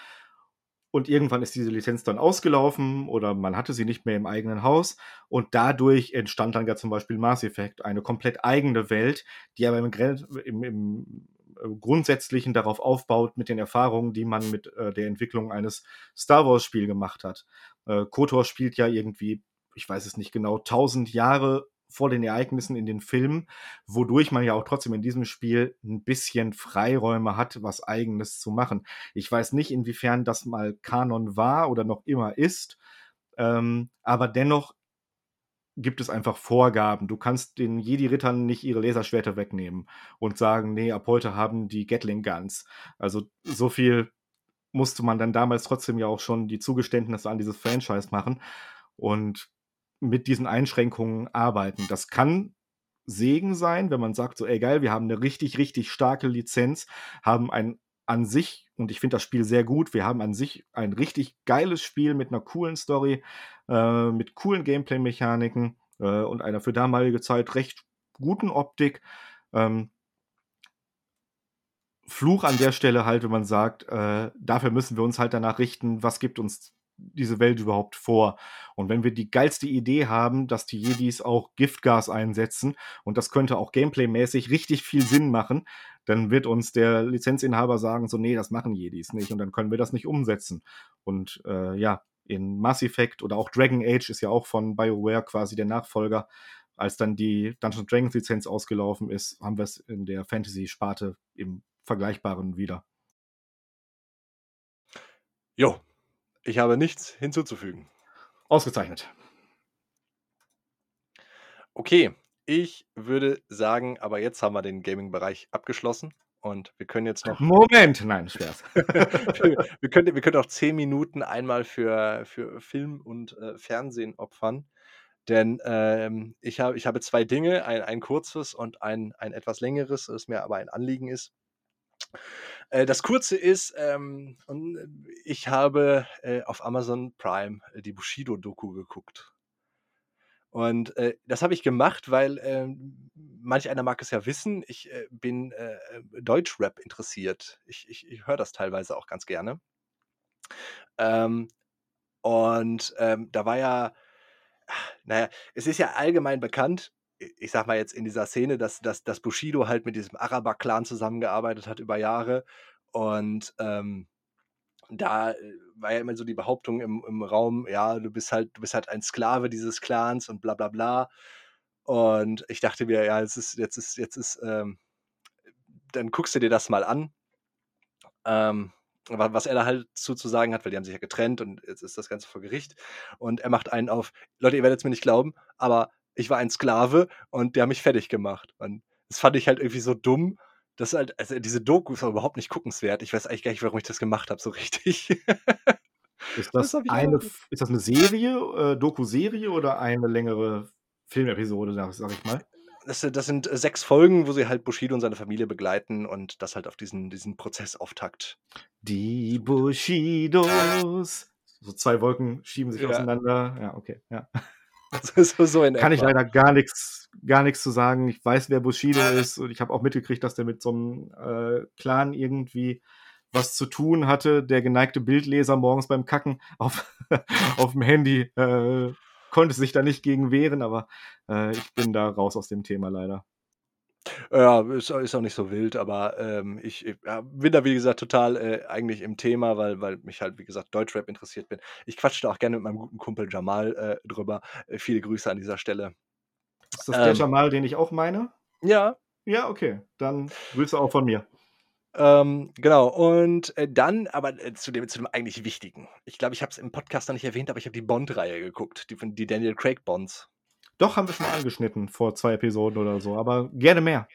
Und irgendwann ist diese Lizenz dann ausgelaufen oder man hatte sie nicht mehr im eigenen Haus. Und dadurch entstand dann ja zum Beispiel Mass Effect, eine komplett eigene Welt, die aber im im im, Grundsätzlichen darauf aufbaut mit den Erfahrungen, die man mit, äh, der Entwicklung eines Star-Wars-Spiel gemacht hat. Äh, KOTOR spielt ja irgendwie, ich weiß es nicht genau, 1000 Jahre vor den Ereignissen in den Filmen, wodurch man ja auch trotzdem in diesem Spiel 'n bisschen Freiräume hat, was Eigenes zu machen. Ich weiß nicht, inwiefern das mal Kanon war oder noch immer ist, ähm, aber dennoch gibt es einfach Vorgaben. Du kannst den Jedi-Rittern nicht ihre Laserschwerter wegnehmen und sagen: „Ne, ab heute haben die Gatling Guns.“ Also, so viel musste man dann damals trotzdem ja auch schon die Zugeständnisse an dieses Franchise machen und mit diesen Einschränkungen arbeiten. Das kann Segen sein, wenn man sagt so: „Ey, geil, wir haben 'ne richtig, richtig starke Lizenz, haben ein an sich und ich finde das Spiel sehr gut, wir haben an sich ein richtig geiles Spiel mit 'ner coolen Story, äh, mit coolen Gameplay-Mechaniken, äh, und einer für damalige Zeit recht guten Optik.“ Ähm Fluch an der Stelle halt, wenn man sagt, äh, dafür müssen wir uns halt danach richten, was gibt uns diese Welt überhaupt vor? Und wenn wir die geilste Idee haben, dass die Jedis auch Giftgas einsetzen und das könnte auch gameplaymäßig richtig viel Sinn machen, dann wird uns der Lizenzinhaber sagen so: „Ne, das machen Jedis nicht“ und dann können wir das nicht umsetzen. Und, äh, ja, in Mass Effect oder auch Dragon Age ist ja auch von BioWare quasi der Nachfolger. Als dann die Dungeons& Dragons Lizenz ausgelaufen ist, haben wir's in der Fantasy-Sparte im Vergleichbaren wieder. Jo, ich habe nichts hinzuzufügen. Ausgezeichnet. Okay, ich würde sagen, aber jetzt haben wir den Gaming-Bereich abgeschlossen und wir können jetzt noch Moment! Nein, Spaß. wir können wir können auch 10 Minuten einmal für für Film und, äh, Fernsehen opfern, denn, ähm, ich habe ich habe 2 Dinge, ein ein kurzes und ein ein etwas längeres, das mir aber ein Anliegen ist. Äh, das Kurze ist, ähm, und ich habe, äh, auf Amazon Prime die Bushido-Doku geguckt. Und, äh, das habe ich gemacht, weil, ähm, manch einer mag es ja wissen, ich, äh, bin, äh, äh, Deutschrap interessiert. Ich ich ich höre das teilweise auch ganz gerne. Ähm, und, ähm, da war ja na ja, es ist ja allgemein bekannt, ich sage mal jetzt in dieser Szene, dass dass dass Bushido halt mit diesem Araber-Clan zusammengearbeitet hat über Jahre und, ähm, da, äh, war ja immer so die Behauptung im im Raum: „Ja, du bist halt du bist halt ein Sklave dieses Clans und bla bla bla.“ Und ich dachte mir: „Ja, jetzt ist jetzt ist jetzt ist, ähm dann guckst du dir das mal an.“ Ähm, wa was er da halt zu zu sagen hat, weil die haben sich ja getrennt und jetzt ist das Ganze vor Gericht. Und er macht einen auf: „Leute, ihr werdet's mir nicht glauben, aber ich war ein Sklave und die haben mich fertig gemacht.“ Und das fand ich halt irgendwie so dumm, dass halt also, diese Doku ist überhaupt nicht guckenswert. Ich weiß eigentlich gar nicht, warum ich das gemacht habe so richtig. Ist Das das eine ist das 'ne Serie, äh, Doku-Serie oder eine längere Filmepisode, sage ich mal? Das sind das sind 6 Folgen, wo sie halt Bushido und seine Familie begleiten und das halt auf diesen diesen Prozessauftakt Die. Bushidos. So 2 Wolken schieben sich Ja. auseinander. Ja, okay, ja. So so Kann ich etwa. leider gar nix gar nix zu sagen. Ich weiß, wer Bushido ist und ich habe auch mitgekriegt, dass der mit so 'nem, äh, Clan irgendwie was zu tun hatte. Der geneigte Bildleser morgens beim Kacken auf aufm Handy, äh, konnte sich da nicht gegen wehren, aber, äh, ich bin da raus aus dem Thema leider. Ja, ist ist auch nicht so wild, aber, ähm, ich, äh, ja, bin da, wie gesagt, total, äh, eigentlich im Thema, weil weil mich halt, wie gesagt, Deutschrap interessiert bin. Ich quatsche da auch gerne mit meinem guten Kumpel Jamal, äh, drüber. Äh, viele Grüße an dieser Stelle. Ist das der Ähm Jamal, den ich auch meine? Ja. Ja, okay, dann Grüße auch von mir. Ähm, genau und, äh, dann aber, äh, zu dem zu dem eigentlich Wichtigen. Ich glaube, ich habe es im Podcast noch nicht erwähnt, aber ich habe die Bond-Reihe geguckt, die von die Daniel Craig Bonds. Doch, haben wir schon mal angeschnitten vor 2 Episoden oder so, aber gerne mehr.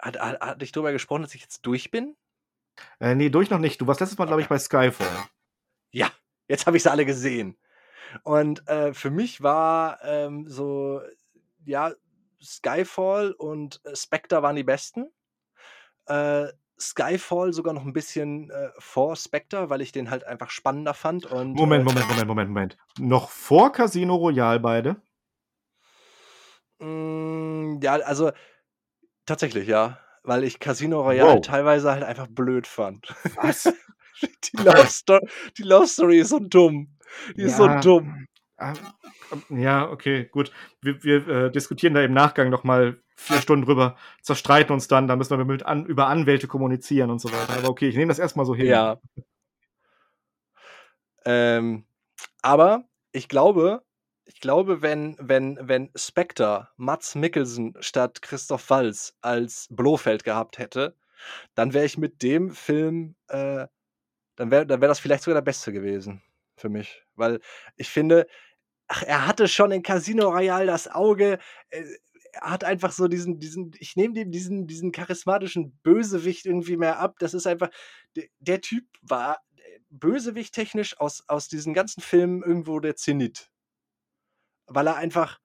Hat ha hatte ich drüber gesprochen, dass ich jetzt durch bin? Äh, ne, durch noch nicht. Du warst letztes Mal, glaube ich, bei Skyfall. Ja, jetzt habe ich sie alle gesehen. Und, äh, für mich war, ähm, so ja, Skyfall und, äh, Spectre waren die besten. Äh, Skyfall sogar noch 'n bisschen, äh, vor Spectre, weil ich den halt einfach spannender fand und, Moment, äh Moment, Moment, Moment, Moment. Noch vor Casino Royale beide? Hm, ja, also tatsächlich, ja, weil ich Casino Royale Wow. teilweise halt einfach blöd fand. Was? Die Love Sto die Love Story ist so dumm. Die ist so Ja, dumm. ähm, ja, okay, gut. Wir wir, äh, diskutieren da im Nachgang noch mal 4 Stunden drüber, zerstreiten uns dann, da müssen wir mit an über Anwälte kommunizieren und so weiter. Aber okay, ich nehme das erst mal so hin. Ja. Ähm, aber ich glaube ich glaube, wenn wenn wenn Spectre Mads Mikkelsen statt Christoph Waltz als Blofeld gehabt hätte, dann wäre ich mit dem Film, äh dann wäre dann wäre das vielleicht sogar der beste gewesen für mich, weil ich finde ach, er hatte schon in Casino Royale das Auge, äh, er hat einfach so diesen diesen ich nehme dem diesen diesen charismatischen Bösewicht irgendwie mehr ab. Das ist einfach d der Typ war, äh, bösewichttechnisch aus aus diesen ganzen Filmen irgendwo der Zenit. Weil er einfach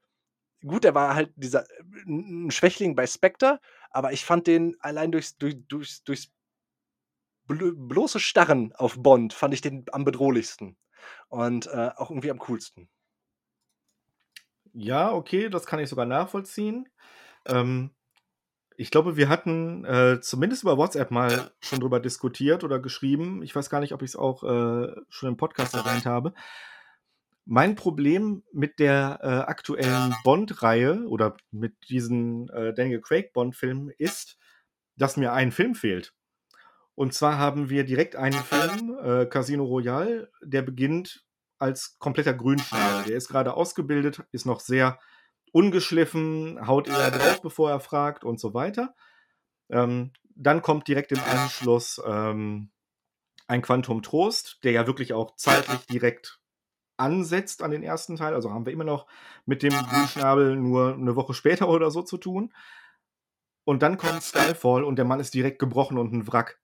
gut, er war halt dieser 'n 'n Schwächling bei Spectre, aber ich fand den allein durchs durch durchs durchs bloße Starren auf Bond fand ich den am bedrohlichsten und, äh, auch irgendwie am coolsten. Ja, okay, das kann ich sogar nachvollziehen. Ähm, ich glaube, wir hatten, äh, zumindest über WhatsApp mal schon drüber diskutiert oder geschrieben. Ich weiß gar nicht, ob ich's auch, äh, schon im Podcast erwähnt habe. Mein Problem mit der, äh, aktuellen Bond-Reihe oder mit diesen, äh, Daniel Craig Bond-Filmen ist, dass mir ein Film fehlt. Und zwar haben wir direkt einen Film, äh, Casino Royale, der beginnt als kompletter Grünschnabel. Der ist grade ausgebildet, ist noch sehr ungeschliffen, haut eher drauf, bevor er fragt und so weiter. Ähm, dann kommt direkt im Anschluss, ähm, ein Quantum Trost, der ja wirklich auch zeitlich direkt ansetzt an den ersten Teil. Also, haben wir immer noch mit dem Grünschnabel nur 'ne Woche später oder so zu tun. Und dann kommt Skyfall und der Mann ist direkt gebrochen und 'n Wrack.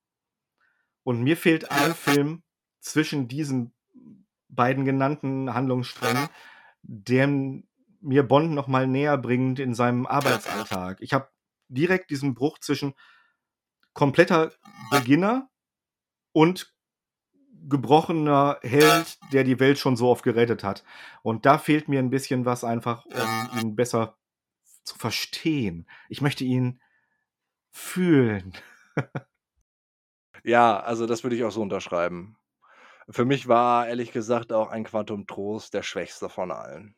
Und mir fehlt ein Film zwischen diesen beiden genannten Handlungssträngen, der mir Bond noch mal näher bringt in seinem Arbeitsalltag. Ich habe direkt diesen Bruch zwischen kompletter Beginner und gebrochener Held, der die Welt schon so oft gerettet hat. Und da fehlt mir 'n bisschen was einfach, um ihn besser zu verstehen. Ich möchte ihn fühlen. Ja, also, das würde ich auch so unterschreiben. Für mich war ehrlich gesagt auch ein Quantum Trost der schwächste von allen.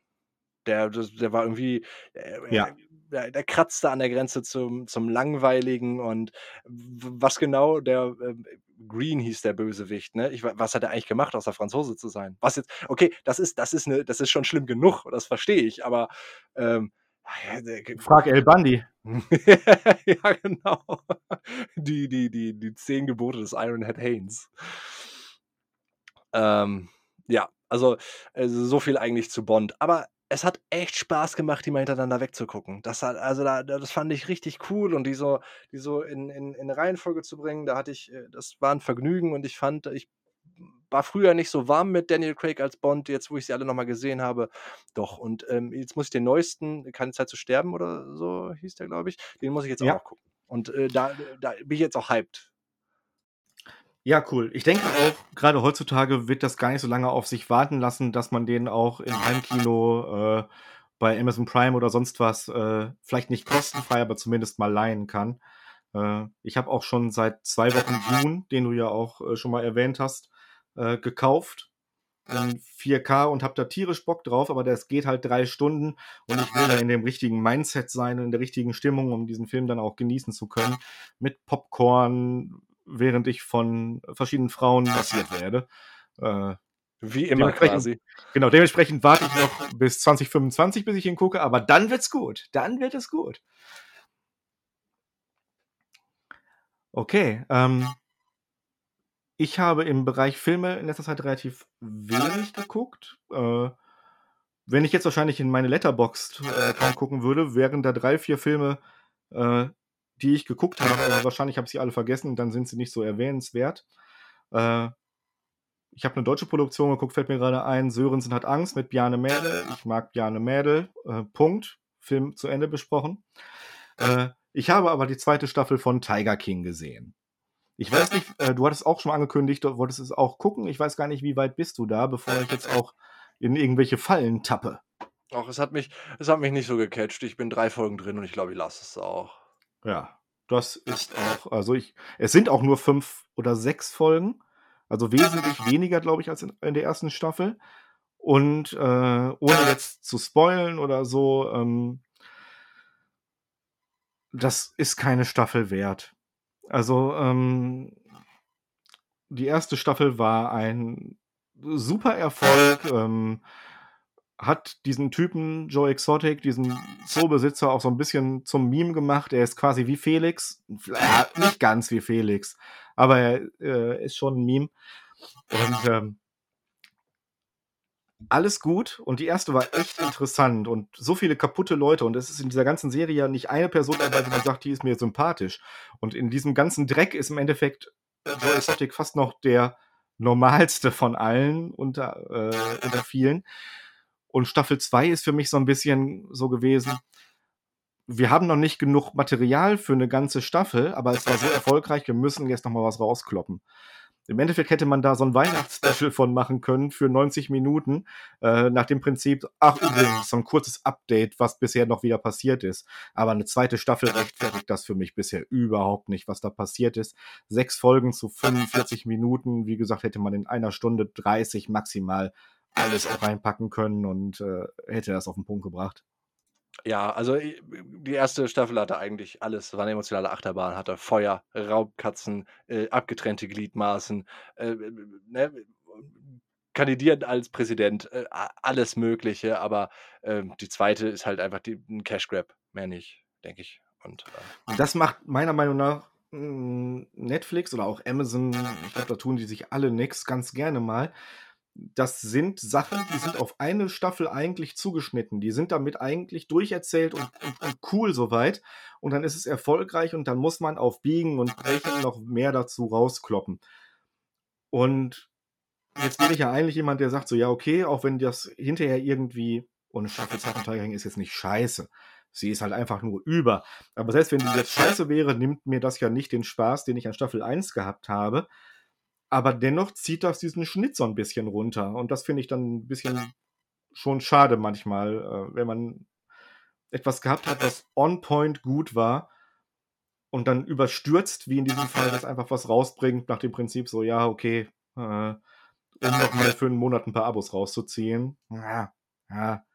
Der der war irgendwie, äh, Ja. äh, der der kratzte an der Grenze zum zum Langweiligen und was genau der, ähm Green hieß der Bösewicht, ne? Ich wa was hat er eigentlich gemacht, außer Franzose zu sein? Was jetzt okay, das ist das ist 'ne das ist schon schlimm genug, das verstehe ich, aber, ähm, Frag El Bandi. Ja, genau. Die die die die 10 Gebote des Ironhead Heins. Ähm, ja, also, äh, so viel eigentlich zu Bond. Aber es hat echt Spaß gemacht, die mal hintereinander wegzugucken. Das hat also, da das fand ich richtig cool und die so die so in in in Reihenfolge zu bringen, da hatte ich äh, das war 'n Vergnügen und ich fand ich war früher nicht so warm mit Daniel Craig als Bond, jetzt, wo ich sie alle noch mal gesehen habe, doch. Und, ähm, jetzt muss ich den neuesten „Keine Zeit zu sterben“ oder so hieß der, glaube ich, den muss ich jetzt auch Ja. noch gucken. Und, äh, da da bin ich jetzt auch hyped. Ja, cool. Ich denke auch, grade heutzutage wird das gar nicht so lange auf sich warten lassen, dass man den auch im Heimkino, äh, bei Amazon Prime oder sonst was, äh, vielleicht nicht kostenfrei, aber zumindest mal leihen kann. Äh, ich habe auch schon seit 2 Wochen Dune, den du ja auch, äh, schon mal erwähnt hast, äh, gekauft in 4K und habe da tierisch Bock drauf, aber das geht halt 3 Stunden und ich will da in dem richtigen Mindset sein, in der richtigen Stimmung, um diesen Film dann auch genießen zu können, mit Popcorn, während ich von verschiedenen Frauen massiert werde. Äh, Wie immer dementsprechend quasi. genau, dementsprechend warte ich noch bis 2025, bis ich ihn gucke, aber dann wird's gut. Dann wird es gut. Okay, ähm ich habe im Bereich Filme in letzter Zeit relativ wenig geguckt. Äh, wenn ich jetzt wahrscheinlich in meine Letterboxd, äh, gucken würde, wären da 3, 4 Filme, äh, die ich geguckt habe, aber wahrscheinlich habe ich sie alle vergessen, dann sind sie nicht so erwähnenswert. Äh, ich habe 'ne deutsche Produktion geguckt, fällt mir grade ein, „Sörensen hat Angst“ mit Bjarne Mädel. Ich mag Bjarne Mädel, äh, Punkt. Film zu Ende besprochen. Äh, ich habe aber die 2. Staffel von Tiger King gesehen. Ich weiß nicht, äh, du hattest auch schon angekündigt, du wolltest es auch gucken. Ich weiß gar nicht, wie weit bist du da, bevor ich jetzt auch in irgendwelche Fallen tappe? Ach, es hat mich es hat mich nicht so gecatcht. Ich bin 3 Folgen drin und ich glaube, ich lasse es auch. Ja, das ist auch also, ich es sind auch nur 5 oder 6 Folgen, also, wesentlich weniger, glaube ich, als in in der 1. Staffel. Und, äh, ohne jetzt zu spoilern oder so, ähm das ist keine Staffel wert. Also, ähm die 1. Staffel war ein super Erfolg, ähm, hat diesen Typen Joe Exotic, diesen Zoobesitzer auch so 'n bisschen zum Meme gemacht. Er ist quasi wie Felix. Ja, nicht ganz wie Felix, aber er, äh, ist schon 'n Meme. Und, ähm alles gut und die 1. war echt interessant und so viele kaputte Leute und es ist in dieser ganzen Serie ja nicht eine Person dabei, wo man sagt, die ist mir sympathisch. Und in diesem ganzen Dreck ist im Endeffekt Joe Exotic fast noch der Normalste von allen unter äh, unter vielen. Und Staffel 2 ist für mich so 'n bisschen so gewesen wir haben noch nicht genug Material für 'ne ganze Staffel, aber es war so erfolgreich, wir müssen jetzt noch mal was rauskloppen. Im Endeffekt hätte man da so 'n Weihnachtsspecial von machen können für 90 Minuten, äh, nach dem Prinzip: „Ach, übrigens, so 'n kurzes Update, was bisher noch wieder passiert ist.“ Aber 'ne 2. Staffel rechtfertigt das für mich bisher überhaupt nicht, was da passiert ist. 6 Folgen zu 45 Minuten. Wie gesagt, hätte man in 1 Stunde 30 maximal alles auch reinpacken können und, äh, hätte das auf 'n Punkt gebracht. Ja, also, i die 1. Staffel hatte eigentlich alles. War 'ne emotionale Achterbahn, hatte Feuer, Raubkatzen, äh, abgetrennte Gliedmaßen, äh, äh, ne, kandidieren als Präsident, äh, alles Mögliche, aber, ähm, die 2. ist halt einfach die 'n Cash Grab, mehr nicht, denke ich. Und, äh das macht meiner Meinung nach, hm, Netflix oder auch Amazon ich glaube, da tun die sich alle nix, ganz gerne mal. Das sind Sachen, die sind auf eine Staffel eigentlich zugeschnitten. Die sind damit eigentlich durcherzählt und und und cool so weit. Und dann ist es erfolgreich und dann muss man auf Biegen und Brechen noch mehr dazu rauskloppen. Und jetzt bin ich ja eigentlich jemand, der sagt so: „Ja, okay, auch wenn das hinterher irgendwie“ und Staffel 2 von Tiger ist jetzt nicht scheiße. Sie ist halt einfach nur über. Aber selbst wenn die jetzt scheiße wäre, nimmt mir das ja nicht den Spaß, den ich an Staffel 1 gehabt habe. Aber dennoch zieht das diesen Schnitt so 'n bisschen runter und das finde ich dann 'n bisschen schon schade manchmal, äh, wenn man etwas gehabt hat, was on point gut war und dann überstürzt, wie in diesem Fall, das einfach was rausbringt nach dem Prinzip so: „Ja, okay, äh, um noch mal für 'n Monat 'n paar Abos rauszuziehen.“ Ja, ja.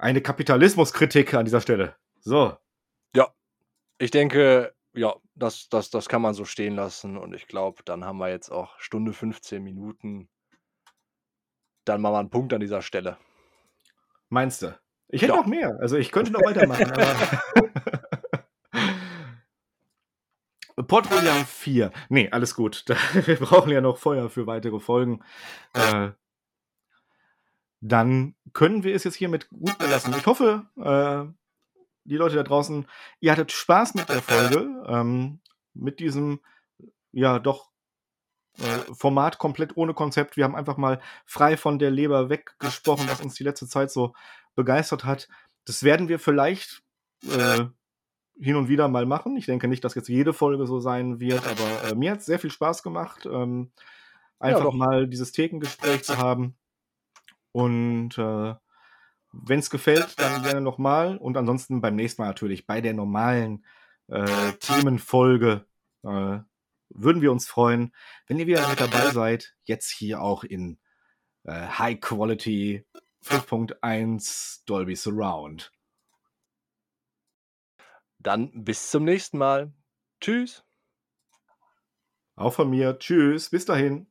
Eine Kapitalismuskritik an dieser Stelle. So. Ja, ich denke, ja, das das das kann man so stehen lassen und ich glaube, dann haben wir jetzt auch Stunde 15 Minuten. Dann machen wir 'n Punkt an dieser Stelle. Meinst du? Ich hätte Ja. noch mehr. Also, ich könnte noch weitermachen, aber Port Royal 4. Ne, alles gut. Wir brauchen ja noch Feuer für weitere Folgen. Äh dann können wir es jetzt hiermit gut belassen. Ich hoffe, äh, die Leute da draußen, ihr hattet Spaß mit der Folge, ähm, mit diesem, ja, doch, äh, Format komplett ohne Konzept. Wir haben einfach mal frei von der Leber weggesprochen, was uns die letzte Zeit so begeistert hat. Das werden wir vielleicht, äh, hin und wieder mal machen. Ich denke nicht, dass jetzt jede Folge so sein wird, aber, äh, mir hat's sehr viel Spaß gemacht, ähm, einfach doch. mal dieses Thekengespräch zu haben. Und, äh, wenn's gefällt, dann gerne noch mal und ansonsten beim nächsten Mal natürlich bei der normalen, äh, Themenfolge, äh, würden wir uns freuen, wenn ihr wieder mit dabei seid. Jetzt hier auch in, äh, High Quality 5.1 Dolby Surround. Dann bis zum nächsten Mal. Tschüss. Auch von mir. Tschüss, bis dahin.